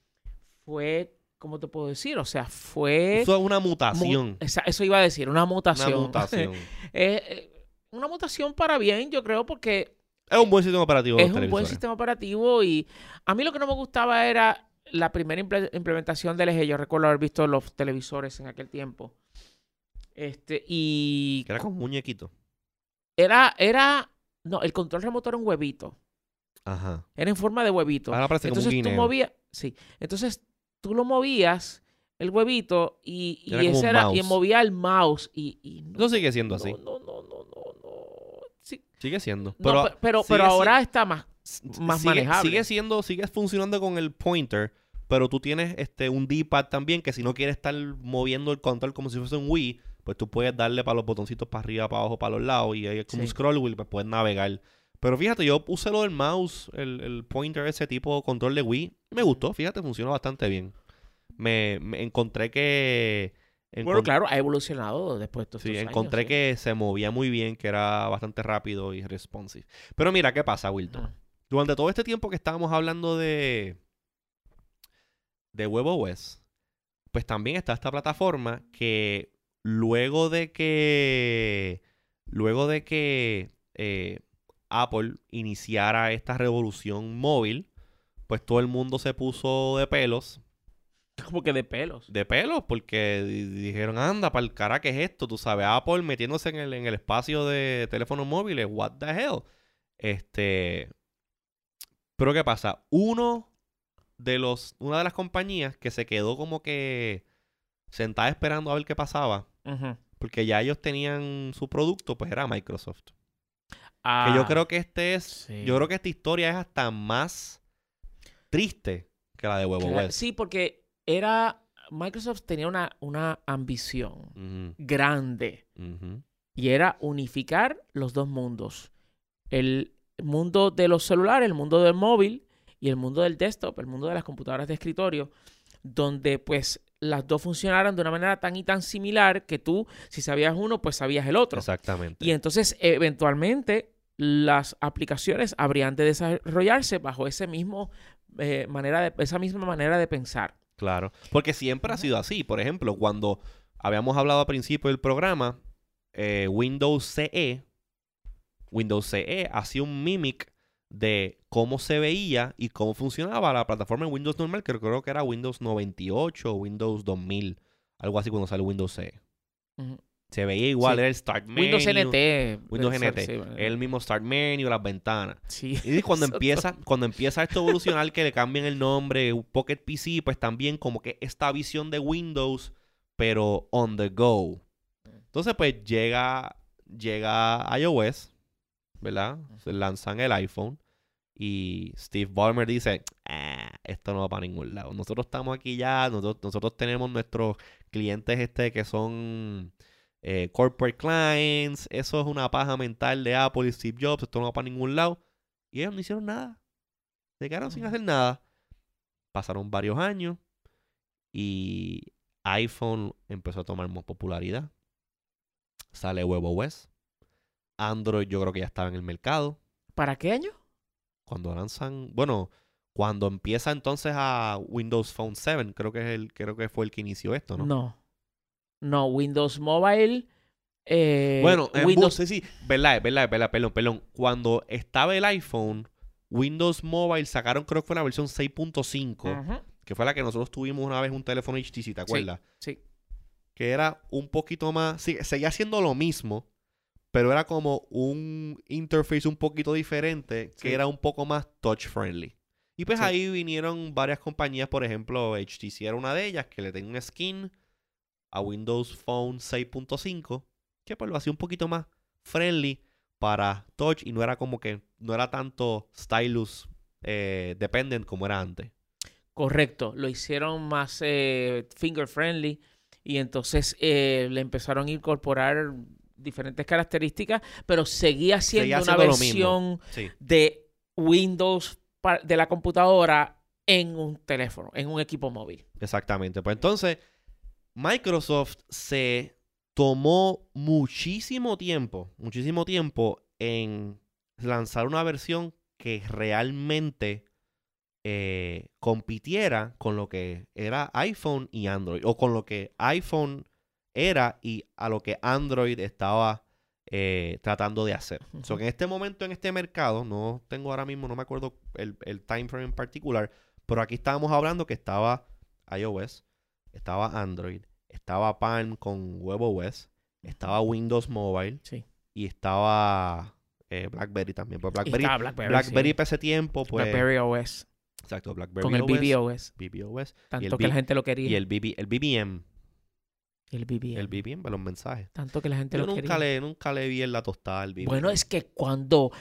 Speaker 2: fue, ¿cómo te puedo decir? O sea, fue...
Speaker 1: Eso es una
Speaker 2: mu-
Speaker 1: mutación.
Speaker 2: esa- eso iba a decir, una
Speaker 1: Una
Speaker 2: mutación.
Speaker 1: mutación.
Speaker 2: Eh, eh, una mutación para bien, yo creo, porque
Speaker 1: Es un buen sistema operativo.
Speaker 2: es un buen sistema operativo y a mí lo que no me gustaba era la primera imple- implementación del eje. Yo recuerdo haber visto los televisores en aquel tiempo. Este, y
Speaker 1: era como un muñequito.
Speaker 2: era, era, no, el control remoto era un huevito.
Speaker 1: Ajá.
Speaker 2: Era en forma de huevito.
Speaker 1: Ahora parece como un
Speaker 2: Entonces tú movías, sí. Entonces tú lo movías, el huevito, y, y
Speaker 1: Era
Speaker 2: ese era, y movía el mouse. Y, y no,
Speaker 1: No sigue siendo así.
Speaker 2: no, no, no, no, no, no. Sí.
Speaker 1: Sigue siendo.
Speaker 2: No,
Speaker 1: Pero,
Speaker 2: pe- pero,
Speaker 1: sigue
Speaker 2: pero ahora está más. más
Speaker 1: sigue,
Speaker 2: manejable.
Speaker 1: Sigue siendo, sigue funcionando con el pointer, pero tú tienes este un D-pad también que si no quieres estar moviendo el control como si fuese un Wii, pues tú puedes darle para los botoncitos para arriba, para abajo, para los lados y ahí es como un scroll wheel, pues puedes navegar. Pero fíjate, yo puse lo del mouse, el, el pointer, ese tipo control de Wii. Me gustó, fíjate, funcionó bastante bien. Me, me encontré que...
Speaker 2: Bueno, claro, ha evolucionado después de
Speaker 1: Sí,
Speaker 2: estos años,
Speaker 1: encontré
Speaker 2: sí.
Speaker 1: que se movía muy bien, que era bastante rápido y responsive. Pero mira, ¿qué pasa, Wilton? Durante todo este tiempo que estábamos hablando de de WebOS, pues también está esta plataforma que luego de que luego de que eh, Apple iniciara esta revolución móvil, pues todo el mundo se puso de pelos,
Speaker 2: Como que de pelos.
Speaker 1: de pelos, porque di- dijeron, anda, para el cara, ¿qué es esto? Tú sabes, Apple metiéndose en el, en el espacio de teléfonos móviles, what the hell. Este, pero ¿qué pasa? Uno de los, una de las compañías que se quedó como que sentada esperando a ver qué pasaba, porque ya ellos tenían su producto, pues era Microsoft.
Speaker 2: Ah,
Speaker 1: que yo creo que este es,
Speaker 2: sí.
Speaker 1: yo creo que esta historia es hasta más triste que la de
Speaker 2: Cla-
Speaker 1: WebOS.
Speaker 2: Sí, porque era. Microsoft tenía una, una ambición grande y era unificar los dos mundos. El mundo de los celulares, el mundo del móvil y el mundo del desktop, el mundo de las computadoras de escritorio, donde pues las dos funcionaran de una manera tan y tan similar que tú, si sabías uno, pues sabías el otro.
Speaker 1: Exactamente.
Speaker 2: Y entonces, eventualmente, las aplicaciones habrían de desarrollarse bajo ese mismo, eh, manera de, esa misma manera de pensar.
Speaker 1: Claro, porque siempre ha sido así. Por ejemplo, cuando habíamos hablado al principio del programa, eh, Windows CE, Windows CE hacía un mimic de cómo se veía y cómo funcionaba la plataforma en Windows normal, que creo que era Windows 98 o Windows 2000, algo así cuando sale Windows CE.
Speaker 2: Ujú.
Speaker 1: Se veía igual,
Speaker 2: Sí.
Speaker 1: era el Start Menu.
Speaker 2: Windows NT.
Speaker 1: Windows NT,
Speaker 2: sí, bueno.
Speaker 1: el mismo Start Menu, las ventanas.
Speaker 2: Sí.
Speaker 1: Y cuando empieza, cuando empieza esto a evolucionar, que le cambien el nombre, Pocket PC, pues también como que esta visión de Windows, pero on the go. Entonces, pues llega, llega iOS, ¿verdad? Se lanzan el iPhone y Steve Ballmer dice, "Ah, esto no va para ningún lado. Nosotros estamos aquí ya, nosotros, nosotros tenemos nuestros clientes este que son eh, corporate clients, eso es una paja mental de Apple y Steve Jobs, esto no va para ningún lado. Y ellos no hicieron nada. Se quedaron sin
Speaker 2: Ujú.
Speaker 1: hacer nada. Pasaron varios años y iPhone empezó a tomar más popularidad. Sale WebOS. Android yo creo que ya estaba en el mercado.
Speaker 2: ¿Para qué año?
Speaker 1: Cuando lanzan, bueno, cuando empieza entonces a Windows Phone 7, creo que es el creo que fue el que inició esto, ¿no?
Speaker 2: No. No, Windows Mobile. eh,
Speaker 1: Bueno, en
Speaker 2: Windows.
Speaker 1: sí, sí, verdad, verdad, verdad, perdón, perdón. Cuando estaba el iPhone, Windows Mobile sacaron, creo que fue la versión 6.5,
Speaker 2: Ujú,
Speaker 1: que fue la que nosotros tuvimos una vez un teléfono HTC, ¿te acuerdas?
Speaker 2: Sí.
Speaker 1: Que era un poquito más, sí, seguía siendo lo mismo, pero era como un interface un poquito diferente, que
Speaker 2: Sí.
Speaker 1: era un poco más touch friendly. Y pues
Speaker 2: Sí.
Speaker 1: ahí vinieron varias compañías, por ejemplo, HTC era una de ellas, que le tenía un skin a Windows Phone 6.5, que pues lo hacía un poquito más friendly para touch y no era como que, no era tanto stylus eh, dependent como era antes.
Speaker 2: Correcto. Lo hicieron más eh, finger friendly. Y entonces eh, le empezaron a incorporar diferentes características, pero seguía siendo
Speaker 1: Seguía
Speaker 2: una versión
Speaker 1: Sí.
Speaker 2: de Windows de la computadora en un teléfono, en un equipo móvil.
Speaker 1: Exactamente. Pues entonces, Microsoft se tomó muchísimo tiempo, muchísimo tiempo en lanzar una versión que realmente eh, compitiera con lo que era iPhone y Android, o con lo que iPhone era y a lo que Android estaba eh, tratando de hacer. So,
Speaker 2: Ujú.
Speaker 1: que en este momento, en este mercado, no tengo ahora mismo, no me acuerdo el, el time frame en particular, pero aquí estábamos hablando que estaba iOS, estaba Android, estaba Palm con WebOS, estaba Windows Mobile
Speaker 2: Sí.
Speaker 1: y estaba eh, BlackBerry también. Pues BlackBerry,
Speaker 2: BlackBerry.
Speaker 1: BlackBerry
Speaker 2: sí.
Speaker 1: para ese tiempo, pues...
Speaker 2: BlackBerry OS.
Speaker 1: Exacto, BlackBerry
Speaker 2: Con el
Speaker 1: OS,
Speaker 2: BBOS.
Speaker 1: BBOS
Speaker 2: Tanto
Speaker 1: el
Speaker 2: que
Speaker 1: B-
Speaker 2: la gente lo quería.
Speaker 1: y el, BB, el BBM.
Speaker 2: El BBM.
Speaker 1: El BBM, para los mensajes.
Speaker 2: Tanto que la gente
Speaker 1: Yo
Speaker 2: lo
Speaker 1: nunca
Speaker 2: quería.
Speaker 1: le, nunca le vi en la tostada BBM.
Speaker 2: Bueno, es que cuando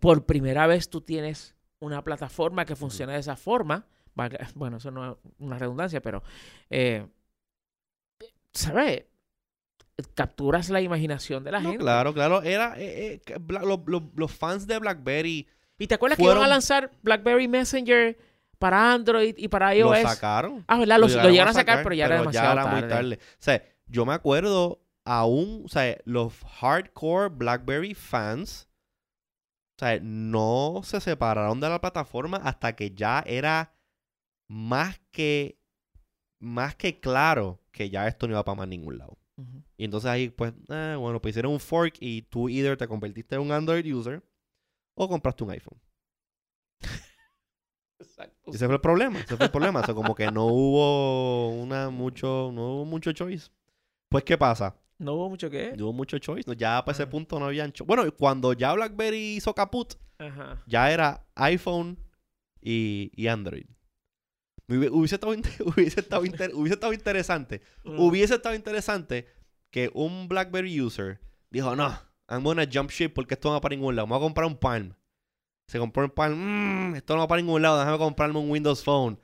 Speaker 2: por primera vez tú tienes una plataforma que funciona de esa forma, bueno, eso no es una redundancia, pero, eh, ¿sabes? Capturas la imaginación de la
Speaker 1: No,
Speaker 2: gente.
Speaker 1: claro, claro. Era, eh, eh, los, los- los fans de BlackBerry
Speaker 2: ¿Y te acuerdas que iban a lanzar BlackBerry Messenger para Android y para
Speaker 1: lo
Speaker 2: iOS?
Speaker 1: sacaron.
Speaker 2: Ah, ¿verdad? Lo, lo llegaron a sacar, pero ya era demasiado
Speaker 1: era
Speaker 2: tarde.
Speaker 1: muy tarde. O sea, yo me acuerdo aún, o sea, los hardcore BlackBerry fans, o sea, no se separaron de la plataforma hasta que ya era más que, más que claro que ya esto no iba para más ningún lado. Y entonces ahí, pues, eh, bueno, pues hicieron un fork y tú either te convertiste en un Android user o compraste un iPhone.
Speaker 2: Exacto.
Speaker 1: Ese fue el problema, ese fue el problema. O sea, como que no hubo una mucho, no hubo mucho choice. Pues, ¿qué pasa?
Speaker 2: No hubo mucho que.
Speaker 1: No hubo mucho choice. no, Ya para ese
Speaker 2: Ajá.
Speaker 1: punto no habían choice. Bueno, cuando ya BlackBerry hizo caput,
Speaker 2: Ajá.
Speaker 1: ya era iPhone y, y Android. Hubi- Hubiese estado, hubiese, estado inter- hubiese estado interesante.
Speaker 2: Mm.
Speaker 1: Hubiese estado interesante que un BlackBerry user dijo, no, I'm gonna jump ship porque esto no va para ningún lado. Me voy a comprar un Palm. Se compró un Palm. "Mm, esto no va para ningún lado. Déjame comprarme un Windows Phone.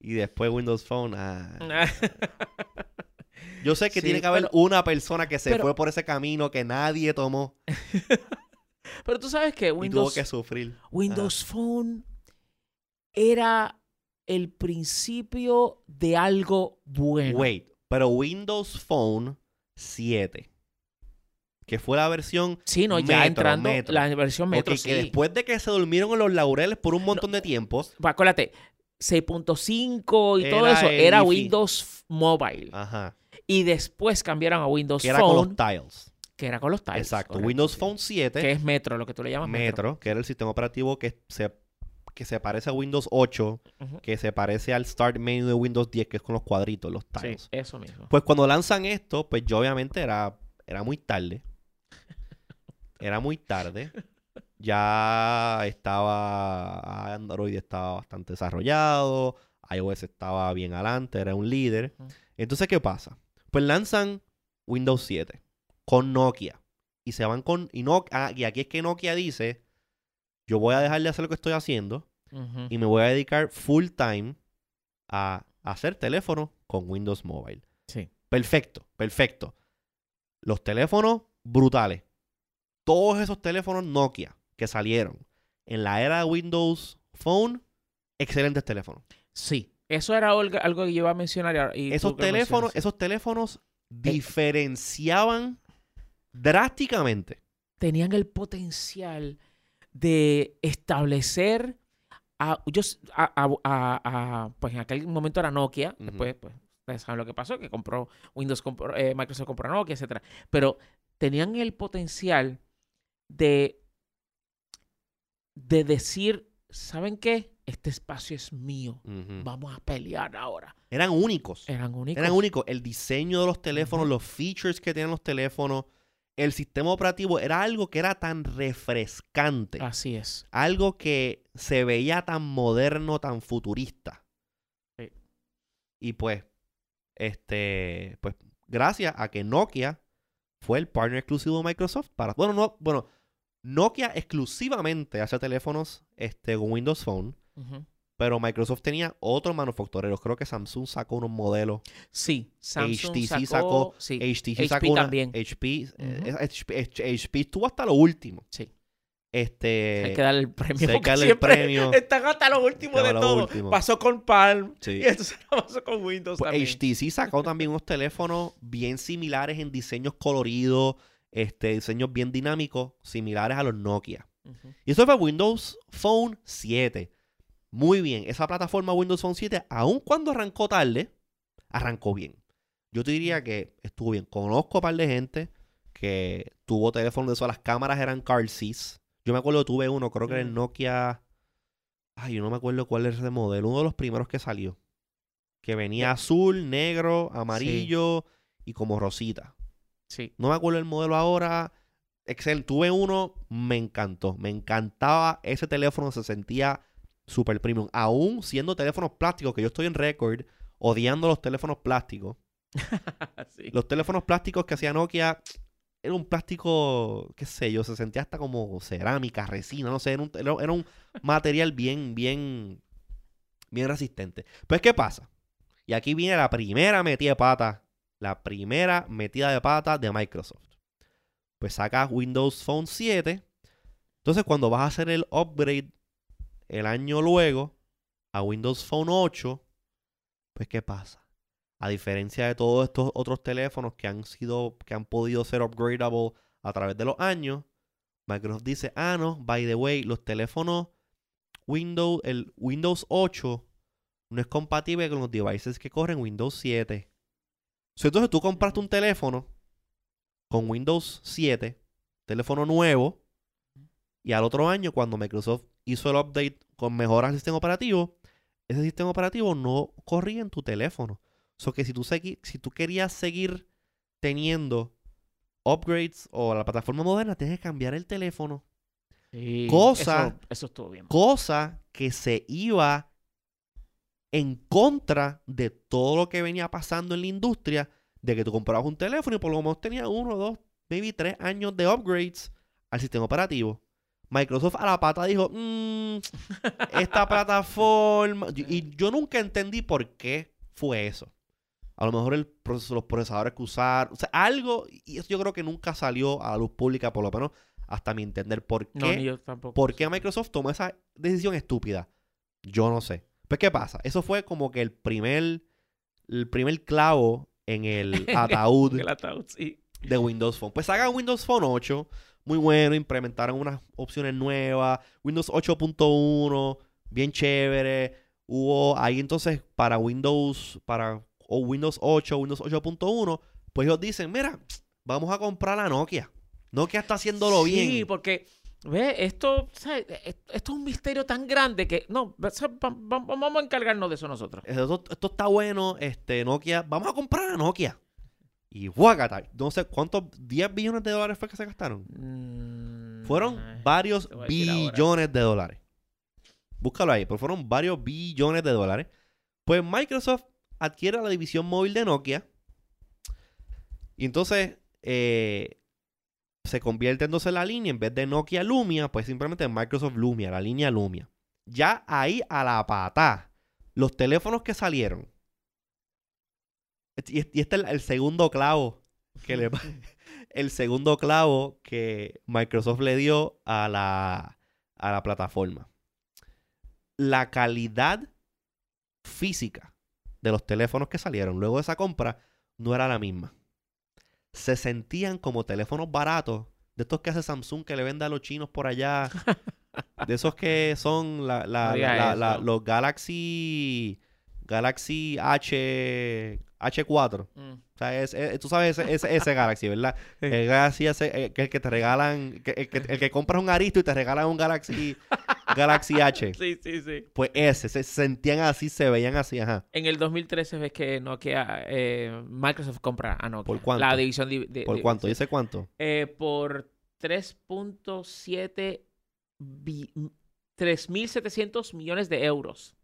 Speaker 1: Y después Windows Phone. ah. Yo sé que
Speaker 2: Sí,
Speaker 1: tiene que haber
Speaker 2: pero-
Speaker 1: una persona que se
Speaker 2: pero-
Speaker 1: fue por ese camino que nadie tomó
Speaker 2: Pero tú sabes que
Speaker 1: y tuvo
Speaker 2: Windows,
Speaker 1: que sufrir.
Speaker 2: Windows Phone era el principio de algo bueno.
Speaker 1: Wait, pero Windows Phone 7, que fue la versión
Speaker 2: Sí, no, ya
Speaker 1: Metro,
Speaker 2: entrando
Speaker 1: Metro.
Speaker 2: la versión Metro, sí.
Speaker 1: que después de que se durmieron en los laureles por un montón de tiempo,
Speaker 2: Va, Acuérdate, 6.5 y todo eso era. Windows Mobile.
Speaker 1: ajá,
Speaker 2: Y después cambiaron a Windows
Speaker 1: que era con
Speaker 2: Phone,
Speaker 1: los tiles.
Speaker 2: que era con los tiles.
Speaker 1: Exacto,
Speaker 2: correcto,
Speaker 1: Windows
Speaker 2: sí.
Speaker 1: Phone 7,
Speaker 2: Que es Metro, lo que tú le llamas Metro.
Speaker 1: Metro, que era el sistema operativo que se, que se parece a Windows 8,
Speaker 2: Ujú.
Speaker 1: que se parece al Start Menu de Windows 10, que es con los cuadritos, los
Speaker 2: Sí,
Speaker 1: tiles.
Speaker 2: eso mismo.
Speaker 1: Pues cuando lanzan esto, pues yo obviamente era, era muy tarde. Era muy tarde. Ya estaba Android estaba bastante desarrollado, iOS estaba bien adelante, era un líder. Entonces, ¿qué pasa? Pues lanzan Windows 7 con Nokia y se van con y, no, ah, y aquí es que Nokia dice, yo voy a dejar de hacer lo que estoy haciendo y me voy a dedicar full time a hacer teléfono con Windows Mobile.
Speaker 2: Sí.
Speaker 1: Perfecto, perfecto. Los teléfonos brutales. Todos esos teléfonos Nokia que salieron en la era de Windows Phone, excelentes teléfonos.
Speaker 2: Sí. Eso era algo, que yo iba a mencionar. y
Speaker 1: Esos teléfonos, esos teléfonos diferenciaban drásticamente.
Speaker 2: tenían el potencial de establecer a, yo a- a- a- a- pues en aquel momento era Nokia, después pues ustedes saben lo que pasó, que compró Windows, compró, eh, Microsoft compró Nokia, etcétera, pero tenían el potencial de de decir, ¿saben qué? Este espacio es mío. Vamos a pelear ahora.
Speaker 1: Eran únicos.
Speaker 2: Eran únicos.
Speaker 1: Eran únicos. El diseño de los teléfonos, los features que tenían los teléfonos, el sistema operativo, era algo que era tan refrescante.
Speaker 2: Así es.
Speaker 1: Algo que se veía tan moderno, tan futurista.
Speaker 2: Sí.
Speaker 1: Y pues, este, pues, gracias a que Nokia fue el partner exclusivo de Microsoft para. Bueno, no, bueno, Nokia exclusivamente hace teléfonos este, con Windows Phone. Pero Microsoft tenía otros manufactureros. Creo que Samsung sacó unos modelos.
Speaker 2: Sí, Samsung
Speaker 1: HTC
Speaker 2: sacó, sí,
Speaker 1: HTC
Speaker 2: HP
Speaker 1: sacó una-
Speaker 2: también.
Speaker 1: HP, eh. HP, HP estuvo hasta lo último.
Speaker 2: Sí.
Speaker 1: Este.
Speaker 2: Hay que darle el premio.
Speaker 1: hay que darle el premio.
Speaker 2: Están hasta lo último de
Speaker 1: lo
Speaker 2: todo.
Speaker 1: último.
Speaker 2: Pasó con Palm.
Speaker 1: Sí.
Speaker 2: Y entonces pasó con Windows
Speaker 1: Pues
Speaker 2: también.
Speaker 1: HTC sacó también unos teléfonos bien similares en diseños coloridos, este, diseños bien dinámicos, similares a los Nokia. Y eso fue Windows Phone 7. Muy bien, esa plataforma Windows Phone 7, aun cuando arrancó tarde, arrancó bien. Yo te diría que estuvo bien. Conozco a un par de gente que tuvo teléfono de eso, las cámaras eran car seats. Yo me acuerdo, tuve uno, creo que era el
Speaker 2: Mm.
Speaker 1: Nokia. Ay, yo no me acuerdo cuál es ese modelo, uno de los primeros que salió. Que venía azul, negro, amarillo y como rosita.
Speaker 2: Sí.
Speaker 1: No me acuerdo el modelo ahora. Excel, tuve uno, me encantó. Me encantaba ese teléfono, se sentía super premium. Aún siendo teléfonos plásticos, que yo estoy en récord odiando los teléfonos plásticos.
Speaker 2: sí.
Speaker 1: Los teléfonos plásticos que hacía Nokia era un plástico, qué sé yo, se sentía hasta como cerámica, resina, no sé, era un, era- un material bien, bien, bien resistente. Pues, ¿qué pasa? Y aquí viene la primera metida de pata, la primera metida de pata de Microsoft. Pues saca Windows Phone 7. Entonces, cuando vas a hacer el upgrade el año luego a Windows Phone 8, pues, ¿qué pasa? A diferencia de todos estos otros teléfonos que han sido, que han podido ser upgradable a través de los años, Microsoft dice, ah, no, by the way, los teléfonos Windows, el Windows 8 no es compatible con los devices que corren Windows 7. So, entonces tú compraste un teléfono con Windows 7, teléfono nuevo, y al otro año, cuando Microsoft hizo el update con mejoras al sistema operativo, ese sistema operativo no corría en tu teléfono. So que si tú, segui- si tú querías seguir teniendo upgrades o la plataforma moderna, tienes que cambiar el teléfono.
Speaker 2: Sí,
Speaker 1: Cosa-
Speaker 2: Eso, eso estuvo bien.
Speaker 1: Cosa que se iba en contra de todo lo que venía pasando en la industria, de que tú comprabas un teléfono y por lo menos tenía uno, dos, maybe tres años de upgrades al sistema operativo. Microsoft a la pata dijo, "Mm, esta plataforma... Y yo nunca entendí por qué fue eso. A lo mejor el proceso, los procesadores que usar, o sea, algo, y eso yo creo que nunca salió a la luz pública, por lo menos hasta mi entender por qué.
Speaker 2: No, ni yo tampoco.
Speaker 1: ¿Por qué Microsoft tomó esa decisión estúpida? Yo no sé. Pues, ¿qué pasa? Eso fue como que el primer, el primer clavo en el ataúd
Speaker 2: El ataúd, sí.
Speaker 1: De Windows Phone. Pues hagan Windows Phone 8, muy bueno, implementaron unas opciones nuevas, Windows 8.1, bien chévere. Hubo ahí entonces para Windows, para o Windows 8, Windows 8.1, pues ellos dicen, mira, vamos a comprar a Nokia. Nokia está haciéndolo
Speaker 2: Sí,
Speaker 1: bien.
Speaker 2: porque, ve, esto, ¿sabes? Esto es un misterio tan grande que, no, vamos a encargarnos de eso nosotros.
Speaker 1: Esto, esto está bueno, este, Nokia, vamos a comprar a Nokia. Y guacata, no sé cuántos, 10 billones de dólares fue que se gastaron.
Speaker 2: Mm,
Speaker 1: Fueron
Speaker 2: ay,
Speaker 1: varios billones de dólares. Búscalo ahí, pero fueron varios billones de dólares. Pues Microsoft adquiere la división móvil de Nokia. Y entonces eh, se convierte entonces la línea, en vez de Nokia Lumia, pues simplemente Microsoft Lumia, la línea Lumia. Ya ahí a la pata, los teléfonos que salieron. Y, y este es el segundo clavo que le el segundo clavo que Microsoft le dio a la, a la plataforma. La calidad física de los teléfonos que salieron luego de esa compra no era la misma. Se sentían como teléfonos baratos, de estos que hace Samsung que le vende a los chinos por allá, de esos que son la-
Speaker 2: No
Speaker 1: los Galaxy Galaxy H H4.
Speaker 2: Mm.
Speaker 1: O sea, es, es- tú sabes ese, ese, ese Galaxy, ¿verdad?
Speaker 2: Sí.
Speaker 1: El Galaxy ese, eh, que el que te regalan, que- el, que, el que compras un Aristo y te regalan un Galaxy, Galaxy H.
Speaker 2: Sí, sí, sí.
Speaker 1: Pues ese, se sentían así, se veían así, ajá.
Speaker 2: En el 2013 ves que Nokia, eh, Microsoft compra a Nokia.
Speaker 1: ¿Por cuánto?
Speaker 2: La división de, de-
Speaker 1: ¿Por cuánto? ¿Dice cuánto?
Speaker 2: Eh, por 3.7 bi- 3.700 millones de euros.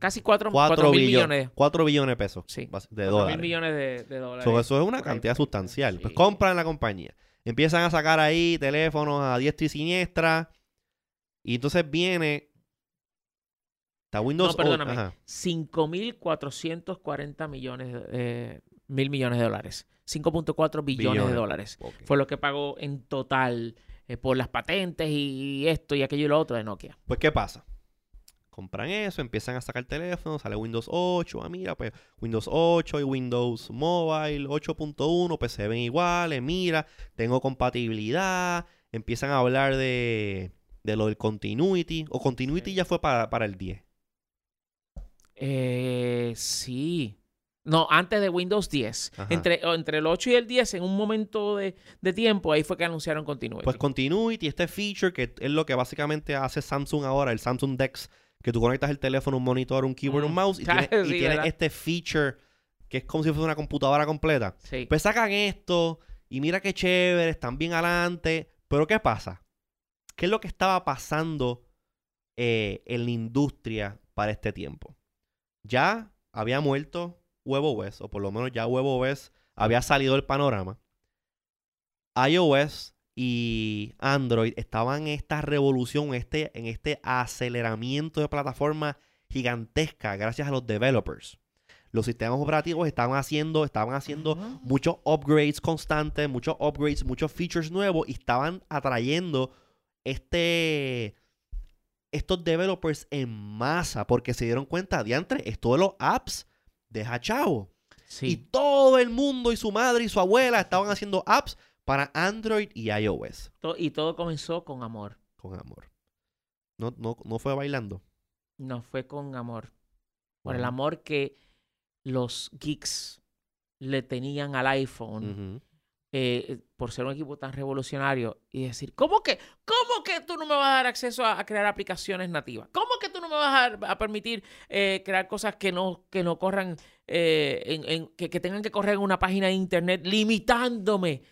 Speaker 2: Casi 4
Speaker 1: 4
Speaker 2: mil
Speaker 1: billones.
Speaker 2: millones.
Speaker 1: 4 billones de pesos.
Speaker 2: Sí.
Speaker 1: De
Speaker 2: 4 mil
Speaker 1: dólares.
Speaker 2: millones de, de dólares.
Speaker 1: So, eso es una cantidad sustancial. Pues compran la compañía. Empiezan a sacar ahí teléfonos a diestra y siniestra. Y entonces viene. Está Windows
Speaker 2: No, perdóname.
Speaker 1: Ajá.
Speaker 2: 5.440 millones, eh, mil millones de dólares. 5.4 billones,
Speaker 1: Billones.
Speaker 2: de dólares. Fue lo que pagó en total eh, por las patentes y esto y aquello y lo otro de Nokia.
Speaker 1: Pues, ¿qué pasa? Compran eso, empiezan a sacar teléfono, sale Windows 8. Ah, mira, pues Windows 8 y Windows Mobile 8.1, pues se ven iguales. Mira, tengo compatibilidad. Empiezan a hablar de, de lo del continuity. O continuity ya fue para, para el 10.
Speaker 2: Eh, sí. No, antes de Windows 10.
Speaker 1: Ajá.
Speaker 2: Entre, o entre el 8 y el 10, en un momento de, de tiempo, ahí fue que anunciaron Continuity.
Speaker 1: Pues Continuity, este feature que es lo que básicamente hace Samsung ahora, el Samsung Dex, que tú conectas el teléfono, un monitor, un keyboard, un
Speaker 2: Mm.
Speaker 1: mouse y tienes, este feature que es como si fuese una computadora completa.
Speaker 2: sí.
Speaker 1: Pues sacan esto y mira qué chévere, están bien adelante. Pero ¿qué pasa? ¿Qué es lo que estaba pasando eh, en la industria para este tiempo? Ya había muerto WebOS, o por lo menos ya WebOS había salido del panorama. iOS y Android estaban en esta revolución, este, en este aceleramiento de plataforma gigantesca gracias a los developers. Los sistemas operativos estaban haciendo, estaban haciendo
Speaker 2: Ajá.
Speaker 1: muchos upgrades constantes, muchos upgrades, muchos features nuevos y estaban atrayendo este estos developers en masa porque se dieron cuenta, diantre, esto de los apps deja chavo. Y todo el mundo y su madre y su abuela estaban haciendo apps para Android y iOS
Speaker 2: y todo comenzó con amor.
Speaker 1: con amor. No, no, no fue bailando.
Speaker 2: No, fue con amor. Por el amor que los geeks le tenían al iPhone. Eh, por ser un equipo tan revolucionario y decir, ¿cómo que, cómo que tú no me vas a dar acceso a, a crear aplicaciones nativas? ¿Cómo que tú no me vas a, permitir eh, crear cosas que no, que no corran, eh, en, en- que, que tengan que correr en una página de internet, limitándome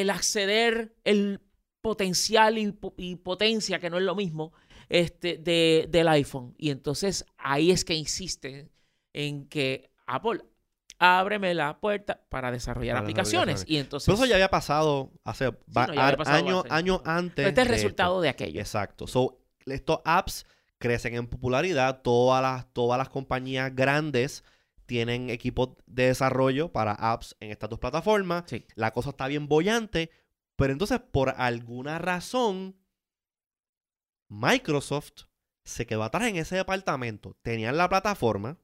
Speaker 2: el acceder, el potencial y, po- y potencia, que no es lo mismo, este, de, del iPhone? Y entonces ahí es que insisten en que Apple ábreme la puerta para desarrollar
Speaker 1: Para
Speaker 2: aplicaciones. Y entonces...
Speaker 1: Pero eso ya había pasado hace
Speaker 2: no, había pasado
Speaker 1: años
Speaker 2: hace-
Speaker 1: años antes.
Speaker 2: este es el resultado
Speaker 1: esto.
Speaker 2: de aquello.
Speaker 1: Exacto. So, estos apps crecen en popularidad. Todas las, todas las compañías grandes tienen equipos de desarrollo para apps en estas dos plataformas.
Speaker 2: Sí.
Speaker 1: La cosa está bien bollante. Pero entonces, por alguna razón, Microsoft se quedó atrás en ese departamento. Tenían la plataforma.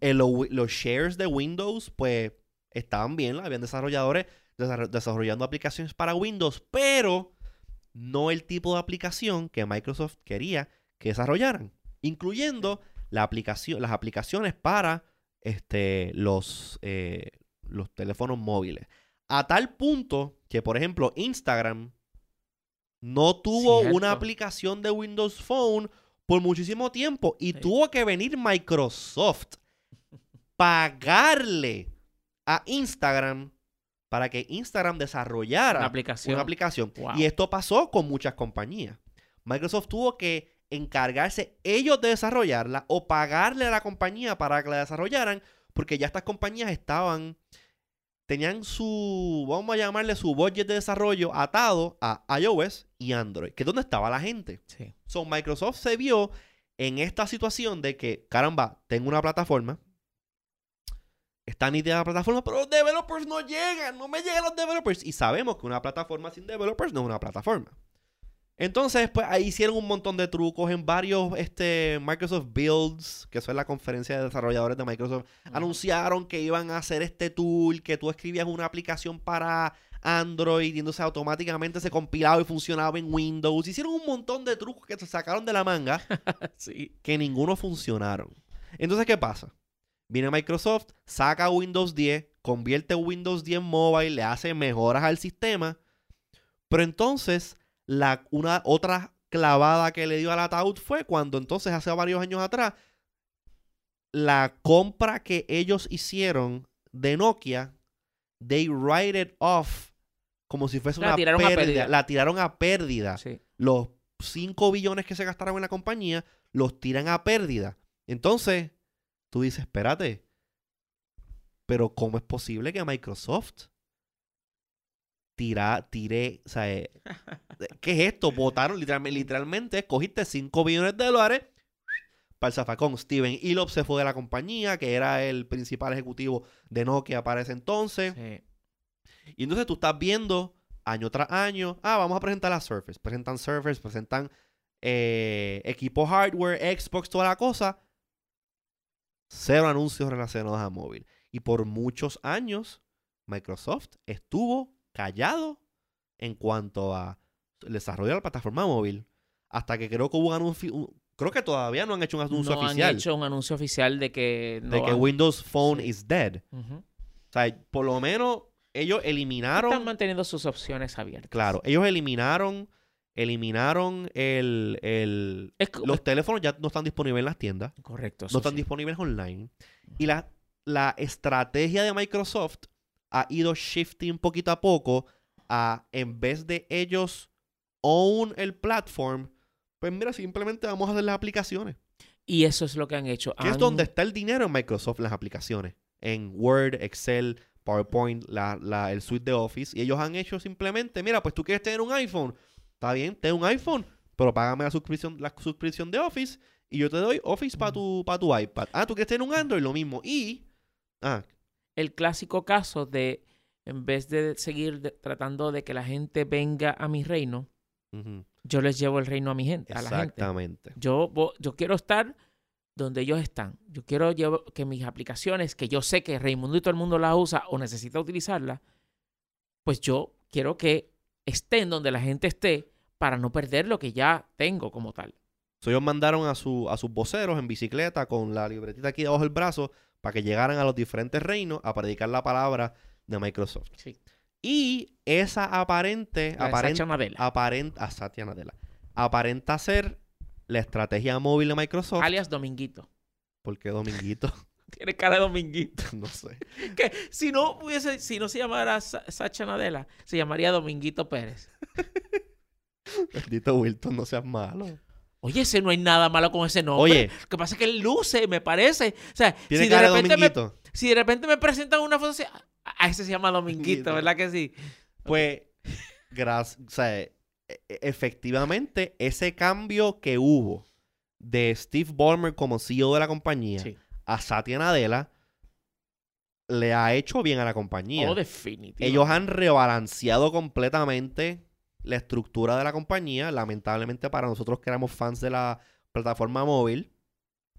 Speaker 1: Eh, lo- los shares de Windows, pues, estaban bien. Habían desarrolladores desarro- desarrollando aplicaciones para Windows, pero no el tipo de aplicación que Microsoft quería que desarrollaran, incluyendo la aplicación, las aplicaciones para este, los, eh, los teléfonos móviles. A tal punto que, por ejemplo, Instagram no tuvo
Speaker 2: Cierto.
Speaker 1: una aplicación de Windows Phone por muchísimo tiempo y
Speaker 2: Sí.
Speaker 1: tuvo que venir Microsoft pagarle a Instagram para que Instagram desarrollara
Speaker 2: Una aplicación.
Speaker 1: una aplicación.
Speaker 2: Wow.
Speaker 1: Y esto pasó con muchas compañías. Microsoft tuvo que encargarse ellos de desarrollarla o pagarle a la compañía para que la desarrollaran, porque ya estas compañías estaban, tenían su, vamos a llamarle su budget de desarrollo atado a iOS y Android, que es donde estaba la gente.
Speaker 2: Sí.
Speaker 1: So, Microsoft se vio en esta situación de que, caramba, tengo una plataforma. Está nítida la plataforma, pero los developers no llegan, no me llegan los developers. Y sabemos que una plataforma sin developers no es una plataforma. Entonces, pues ahí hicieron un montón de trucos en varios este, Microsoft Builds, que eso es la conferencia de desarrolladores de Microsoft. Anunciaron que iban a hacer este tool, que tú escribías una aplicación para Android y entonces automáticamente se compilaba y funcionaba en Windows. Hicieron un montón de trucos que se sacaron de la manga
Speaker 2: sí.
Speaker 1: que ninguno funcionaron. Entonces, ¿qué pasa? Viene Microsoft, saca Windows 10, convierte Windows 10 Mobile, le hace mejoras al sistema, pero entonces la, una otra clavada que le dio al ataúd fue cuando entonces hace varios años atrás la compra que ellos hicieron de Nokia, they write it off como si fuese
Speaker 2: La
Speaker 1: una pérdida.
Speaker 2: pérdida.
Speaker 1: La tiraron a pérdida
Speaker 2: Sí.
Speaker 1: los 5 billones que se gastaron en la compañía los tiran a pérdida. Entonces, tú dices, espérate, pero ¿cómo es posible que Microsoft tira, tire, o sea, eh, ¿qué es esto? Votaron literalmente, literalmente cogiste 5 billones de dólares para el zafacón. Steven Elop se fue de la compañía, que era el principal ejecutivo de Nokia para ese entonces.
Speaker 2: Sí.
Speaker 1: Y entonces tú estás viendo año tras año, ah, vamos a presentar la Surface. Presentan Surface, presentan eh, equipo hardware, Xbox, toda la cosa. Cero anuncios relacionados a móvil. Y por muchos años, Microsoft estuvo callado en cuanto a el desarrollo de la plataforma móvil. Hasta que creo que hubo un anuncio, un- creo que todavía no han hecho un anuncio
Speaker 2: no
Speaker 1: oficial
Speaker 2: han hecho un anuncio oficial de que no
Speaker 1: de que Windows Phone
Speaker 2: Sí.
Speaker 1: is dead. O sea, por lo menos ellos eliminaron
Speaker 2: Están manteniendo sus opciones abiertas.
Speaker 1: Claro, ellos eliminaron, eliminaron el, el-
Speaker 2: Es
Speaker 1: los teléfonos ya no están disponibles en las tiendas,
Speaker 2: correcto.
Speaker 1: no están
Speaker 2: sí.
Speaker 1: disponibles online. Y la, la estrategia de Microsoft ha ido shifting poquito a poco a, en vez de ellos own el platform, pues mira, simplemente vamos a hacer las aplicaciones.
Speaker 2: Y eso es lo que han hecho.
Speaker 1: Que es donde está el dinero en Microsoft, las aplicaciones. En Word, Excel, PowerPoint, la, la- el suite de Office. Y ellos han hecho simplemente, mira, pues tú quieres tener un iPhone. Está bien, ten un iPhone, pero págame la suscripción, la suscripción de Office y yo te doy Office para tu, pa' tu iPad. Ah, tú quieres tener un Android, lo mismo. Y, ah,
Speaker 2: el clásico caso de, en vez de seguir de- tratando de que la gente venga a mi reino, yo les llevo el reino a mi gente, a la gente.
Speaker 1: exactamente.
Speaker 2: Yo, yo quiero estar donde ellos están. Yo quiero llevar- que mis aplicaciones, que yo sé que Raimundo y todo el mundo las usa o necesita utilizarlas, pues yo quiero que estén donde la gente esté para no perder lo que ya tengo como tal.
Speaker 1: So, ellos mandaron a, su, a sus voceros en bicicleta con la libretita aquí debajo del brazo para que llegaran a los diferentes reinos a predicar la palabra de Microsoft.
Speaker 2: Sí.
Speaker 1: Y esa aparente,
Speaker 2: Satya Nadella.
Speaker 1: aparenta, a Satya Nadella, aparenta ser la estrategia móvil de Microsoft.
Speaker 2: alias Dominguito.
Speaker 1: porque Dominguito,
Speaker 2: Tiene cara de Dominguito.
Speaker 1: no sé.
Speaker 2: que si no hubiese, si no se llamara Sa- Sacha Nadella, se llamaría Dominguito Pérez.
Speaker 1: Bendito Wilton, no seas malo.
Speaker 2: Oye, ese no hay nada malo con ese nombre.
Speaker 1: Oye,
Speaker 2: Lo que pasa es que él luce, me parece. O sea,
Speaker 1: tiene
Speaker 2: si de,
Speaker 1: cara de
Speaker 2: repente me,
Speaker 1: Dominguito.
Speaker 2: si de repente me presentan una foto así, a, a ese se llama Dominguito. ¿verdad que sí?
Speaker 1: Pues, gracias, o sea, e- e- efectivamente, ese cambio que hubo de Steve Ballmer como CEO de la compañía
Speaker 2: Sí.
Speaker 1: a Satya Nadella le ha hecho bien a la compañía.
Speaker 2: Oh, definitivamente.
Speaker 1: Ellos han rebalanceado completamente la estructura de la compañía, lamentablemente para nosotros que éramos fans de la plataforma móvil,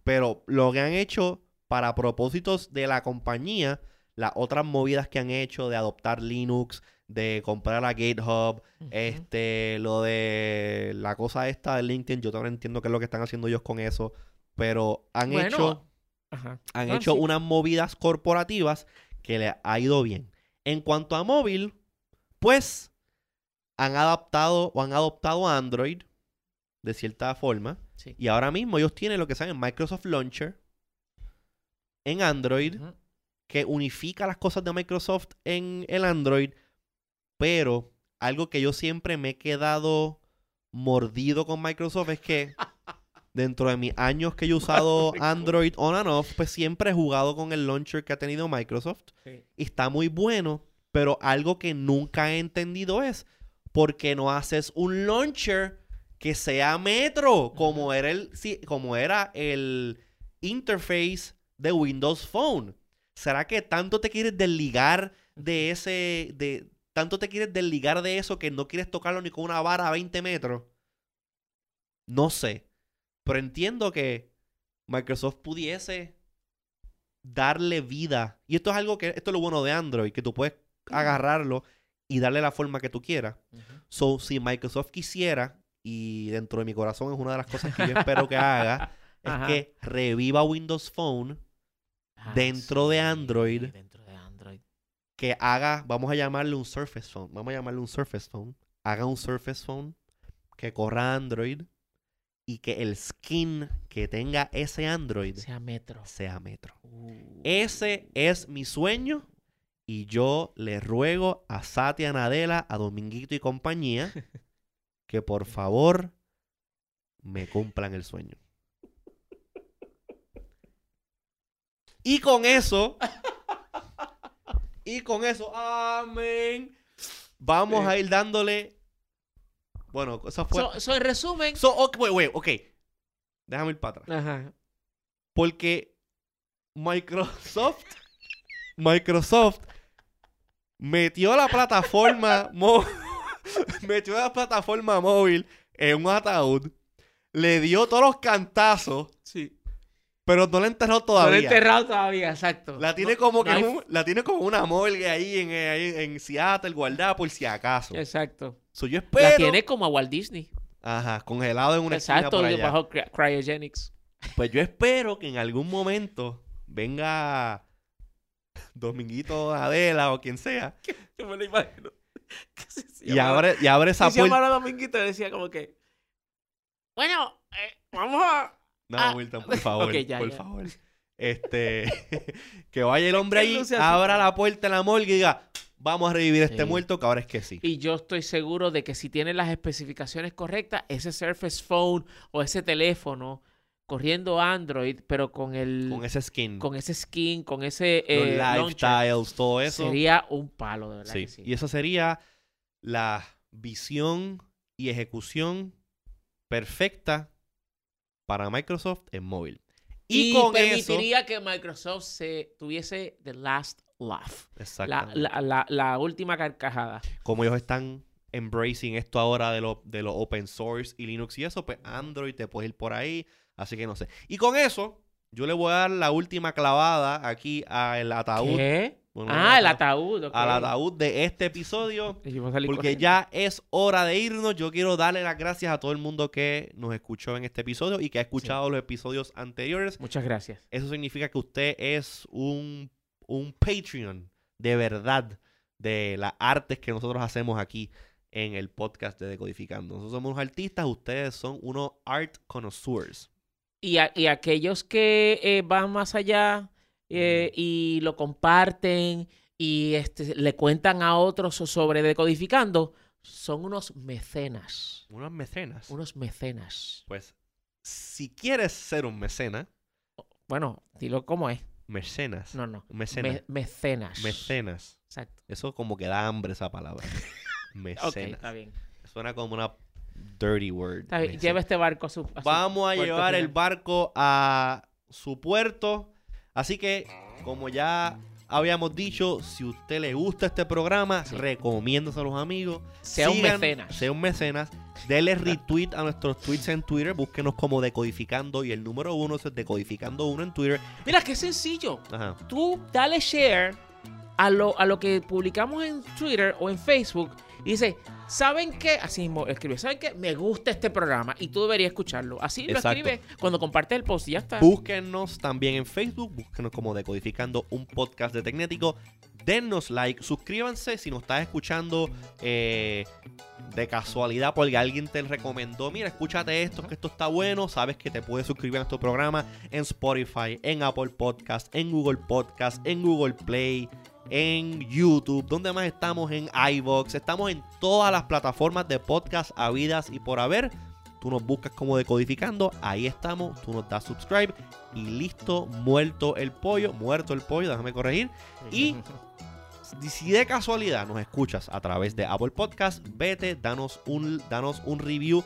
Speaker 1: pero lo que han hecho para propósitos de la compañía, las otras movidas que han hecho de adoptar Linux, de comprar a GitHub, este, lo de la cosa esta de LinkedIn, yo también entiendo qué es lo que están haciendo ellos con eso, pero han
Speaker 2: Bueno,
Speaker 1: hecho
Speaker 2: Ajá.
Speaker 1: han
Speaker 2: Ah,
Speaker 1: hecho
Speaker 2: sí.
Speaker 1: unas movidas corporativas que le ha ido bien. En cuanto a móvil, pues han adaptado o han adoptado Android de cierta forma.
Speaker 2: Sí.
Speaker 1: Y ahora mismo ellos tienen lo que saben Microsoft Launcher en Android que unifica las cosas de Microsoft en el Android. Pero algo que yo siempre me he quedado mordido con Microsoft es que dentro de mis años que yo he usado Android on and off, pues siempre he jugado con el launcher que ha tenido Microsoft.
Speaker 2: Sí.
Speaker 1: Y está muy bueno, pero algo que nunca he entendido es por qué no haces un launcher que sea Metro, como era el, sí, como era el interface de Windows Phone. ¿Será que tanto te quieres desligar de ese, de, tanto te quieres desligar de eso que no quieres tocarlo ni con una vara a 20 metros? No sé. Pero entiendo que Microsoft pudiese darle vida. Y esto es algo que, esto es lo bueno de Android, que tú puedes agarrarlo y darle la forma que tú quieras. So, si Microsoft quisiera, y dentro de mi corazón es una de las cosas que yo espero que haga, es
Speaker 2: Ajá.
Speaker 1: que reviva Windows Phone,
Speaker 2: Ah,
Speaker 1: Dentro de Android.
Speaker 2: Dentro de Android.
Speaker 1: que haga, vamos a llamarle un Surface Phone, vamos a llamarle un Surface Phone, haga un Surface Phone que corra Android y que el skin que tenga ese Android
Speaker 2: Sea Metro.
Speaker 1: sea Metro.
Speaker 2: Uh.
Speaker 1: Ese es mi sueño y yo le ruego a Satya Nadella, a Dominguito y compañía que por favor me cumplan el sueño. Y con eso, y con eso, amén. Vamos a ir dándole. Bueno, eso fue.
Speaker 2: So, so, en resumen.
Speaker 1: So, ok, wait, wait, ok. Déjame ir para atrás.
Speaker 2: Ajá.
Speaker 1: Porque Microsoft, Microsoft metió la plataforma, mo- metió la plataforma móvil en un ataúd, le dio todos los cantazos,
Speaker 2: Sí.
Speaker 1: pero no la enterró
Speaker 2: No lo he
Speaker 1: todavía.
Speaker 2: enterrado todavía, exacto.
Speaker 1: La tiene
Speaker 2: No-
Speaker 1: como
Speaker 2: no
Speaker 1: que
Speaker 2: hay-
Speaker 1: un- la tiene como una morgue ahí en, eh, ahí en Seattle guardada por si acaso.
Speaker 2: Exacto.
Speaker 1: So, yo
Speaker 2: La
Speaker 1: espero.
Speaker 2: tiene como a Walt Disney.
Speaker 1: Ajá, congelado en una esquina
Speaker 2: Exacto,
Speaker 1: por
Speaker 2: y
Speaker 1: allá.
Speaker 2: bajo cry- cryogenics.
Speaker 1: Pues yo espero que en algún momento venga Dominguito Adela o quien sea
Speaker 2: Yo me lo imagino. Se
Speaker 1: y abre, y abre esa puerta.
Speaker 2: Dominguito, decía como que... Bueno, eh, vamos a...
Speaker 1: No,
Speaker 2: Ah,
Speaker 1: Wilton, por favor,
Speaker 2: ya,
Speaker 1: por
Speaker 2: ya.
Speaker 1: favor. Este, que vaya el hombre ahí, abra la puerta en la morgue y diga, vamos a revivir a este
Speaker 2: Sí.
Speaker 1: muerto, que ahora es que sí.
Speaker 2: Y yo estoy seguro de que si tiene las especificaciones correctas, ese Surface Phone o ese teléfono corriendo Android, pero con el
Speaker 1: Con ese skin,
Speaker 2: con ese skin, con ese
Speaker 1: los
Speaker 2: eh, launcher,
Speaker 1: lifestyles, todo eso.
Speaker 2: sería un palo, de verdad.
Speaker 1: Sí.
Speaker 2: que sí.
Speaker 1: Y eso sería la visión y ejecución perfecta para Microsoft en móvil.
Speaker 2: Y,
Speaker 1: Y, con eso.
Speaker 2: permitiría que Microsoft se tuviese the last laugh, la, la, la, la última carcajada.
Speaker 1: Como ellos están embracing esto ahora de lo, de lo open source y Linux y eso, pues Android te puedes ir por ahí. Así que no sé. Y con eso, yo le voy a dar la última clavada aquí al ataúd.
Speaker 2: ¿Qué?
Speaker 1: Bueno,
Speaker 2: ah, el ataúd. ok.
Speaker 1: Al ataúd de este episodio. Porque
Speaker 2: corriendo.
Speaker 1: ya es hora de irnos. Yo quiero darle las gracias a todo el mundo que nos escuchó en este episodio y que ha escuchado los episodios anteriores.
Speaker 2: Muchas gracias.
Speaker 1: Eso significa que usted es un, un Patreon de verdad de las artes que nosotros hacemos aquí en el podcast de Decodificando. Nosotros somos unos artistas, ustedes son unos art connoisseurs.
Speaker 2: Y, a- y aquellos que eh, van más allá eh, y lo comparten y este, le cuentan a otros sobre decodificando, son unos mecenas.
Speaker 1: Unos mecenas.
Speaker 2: Unos mecenas.
Speaker 1: Pues, si quieres ser un mecena,
Speaker 2: Bueno, dilo como es.
Speaker 1: mecenas.
Speaker 2: No, no.
Speaker 1: Mecena.
Speaker 2: Me- mecenas.
Speaker 1: Mecenas.
Speaker 2: Exacto.
Speaker 1: Eso como que da hambre esa palabra. Mecenas.
Speaker 2: está bien.
Speaker 1: Suena como una dirty word.
Speaker 2: Lleva este barco a su. a su
Speaker 1: Vamos a llevar el barco a su puerto. Así que, como ya habíamos dicho, si a usted le gusta este programa,
Speaker 2: Sí.
Speaker 1: a los amigos.
Speaker 2: Sea un mecenas.
Speaker 1: Sea un mecenas. Dele retweet a nuestros tweets en Twitter. Búsquenos como Decodificando. Y el número uno es Decodificando uno en Twitter.
Speaker 2: Mira, qué sencillo.
Speaker 1: Ajá.
Speaker 2: tú dale share a lo, a lo que publicamos en Twitter o en Facebook y dice, ¿saben qué? Así mismo escribe, ¿saben qué? Me gusta este programa y tú deberías escucharlo. Así lo escribe cuando compartes el post y ya está.
Speaker 1: Búsquenos también en Facebook, búsquenos como Decodificando un podcast de Tecnético. Dennos like, suscríbanse si nos estás escuchando eh, de casualidad porque alguien te recomendó. Mira, escúchate esto, que esto está bueno. Sabes que te puedes suscribir a nuestro programa en Spotify, en Apple Podcast, en Google Podcast, en Google Play, en YouTube. ¿Dónde más estamos? En iVoox. Estamos en todas las plataformas de podcast habidas y por haber. Tú nos buscas como decodificando, ahí estamos, tú nos das subscribe y listo, muerto el pollo, muerto el pollo, déjame corregir. Y si de casualidad nos escuchas a través de Apple Podcast, vete, danos un, danos un review.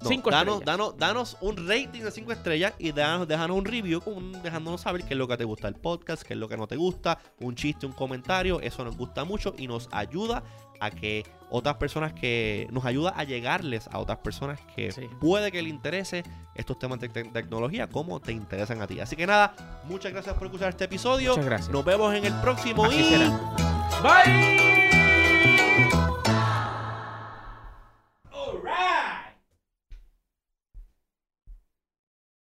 Speaker 1: No,
Speaker 2: cinco
Speaker 1: danos, danos, danos, un rating de 5 estrellas y danos, déjanos un review dejándonos saber qué es lo que te gusta el podcast, qué es lo que no te gusta, un chiste, un comentario. Eso nos gusta mucho y nos ayuda a que otras personas que nos ayuda a llegarles a otras personas que puede que le interese estos temas de tecnología como te interesan a ti. Así que nada, muchas gracias por escuchar este episodio.
Speaker 2: Muchas gracias.
Speaker 1: Nos vemos en el próximo
Speaker 2: Así
Speaker 1: y
Speaker 2: bye. All.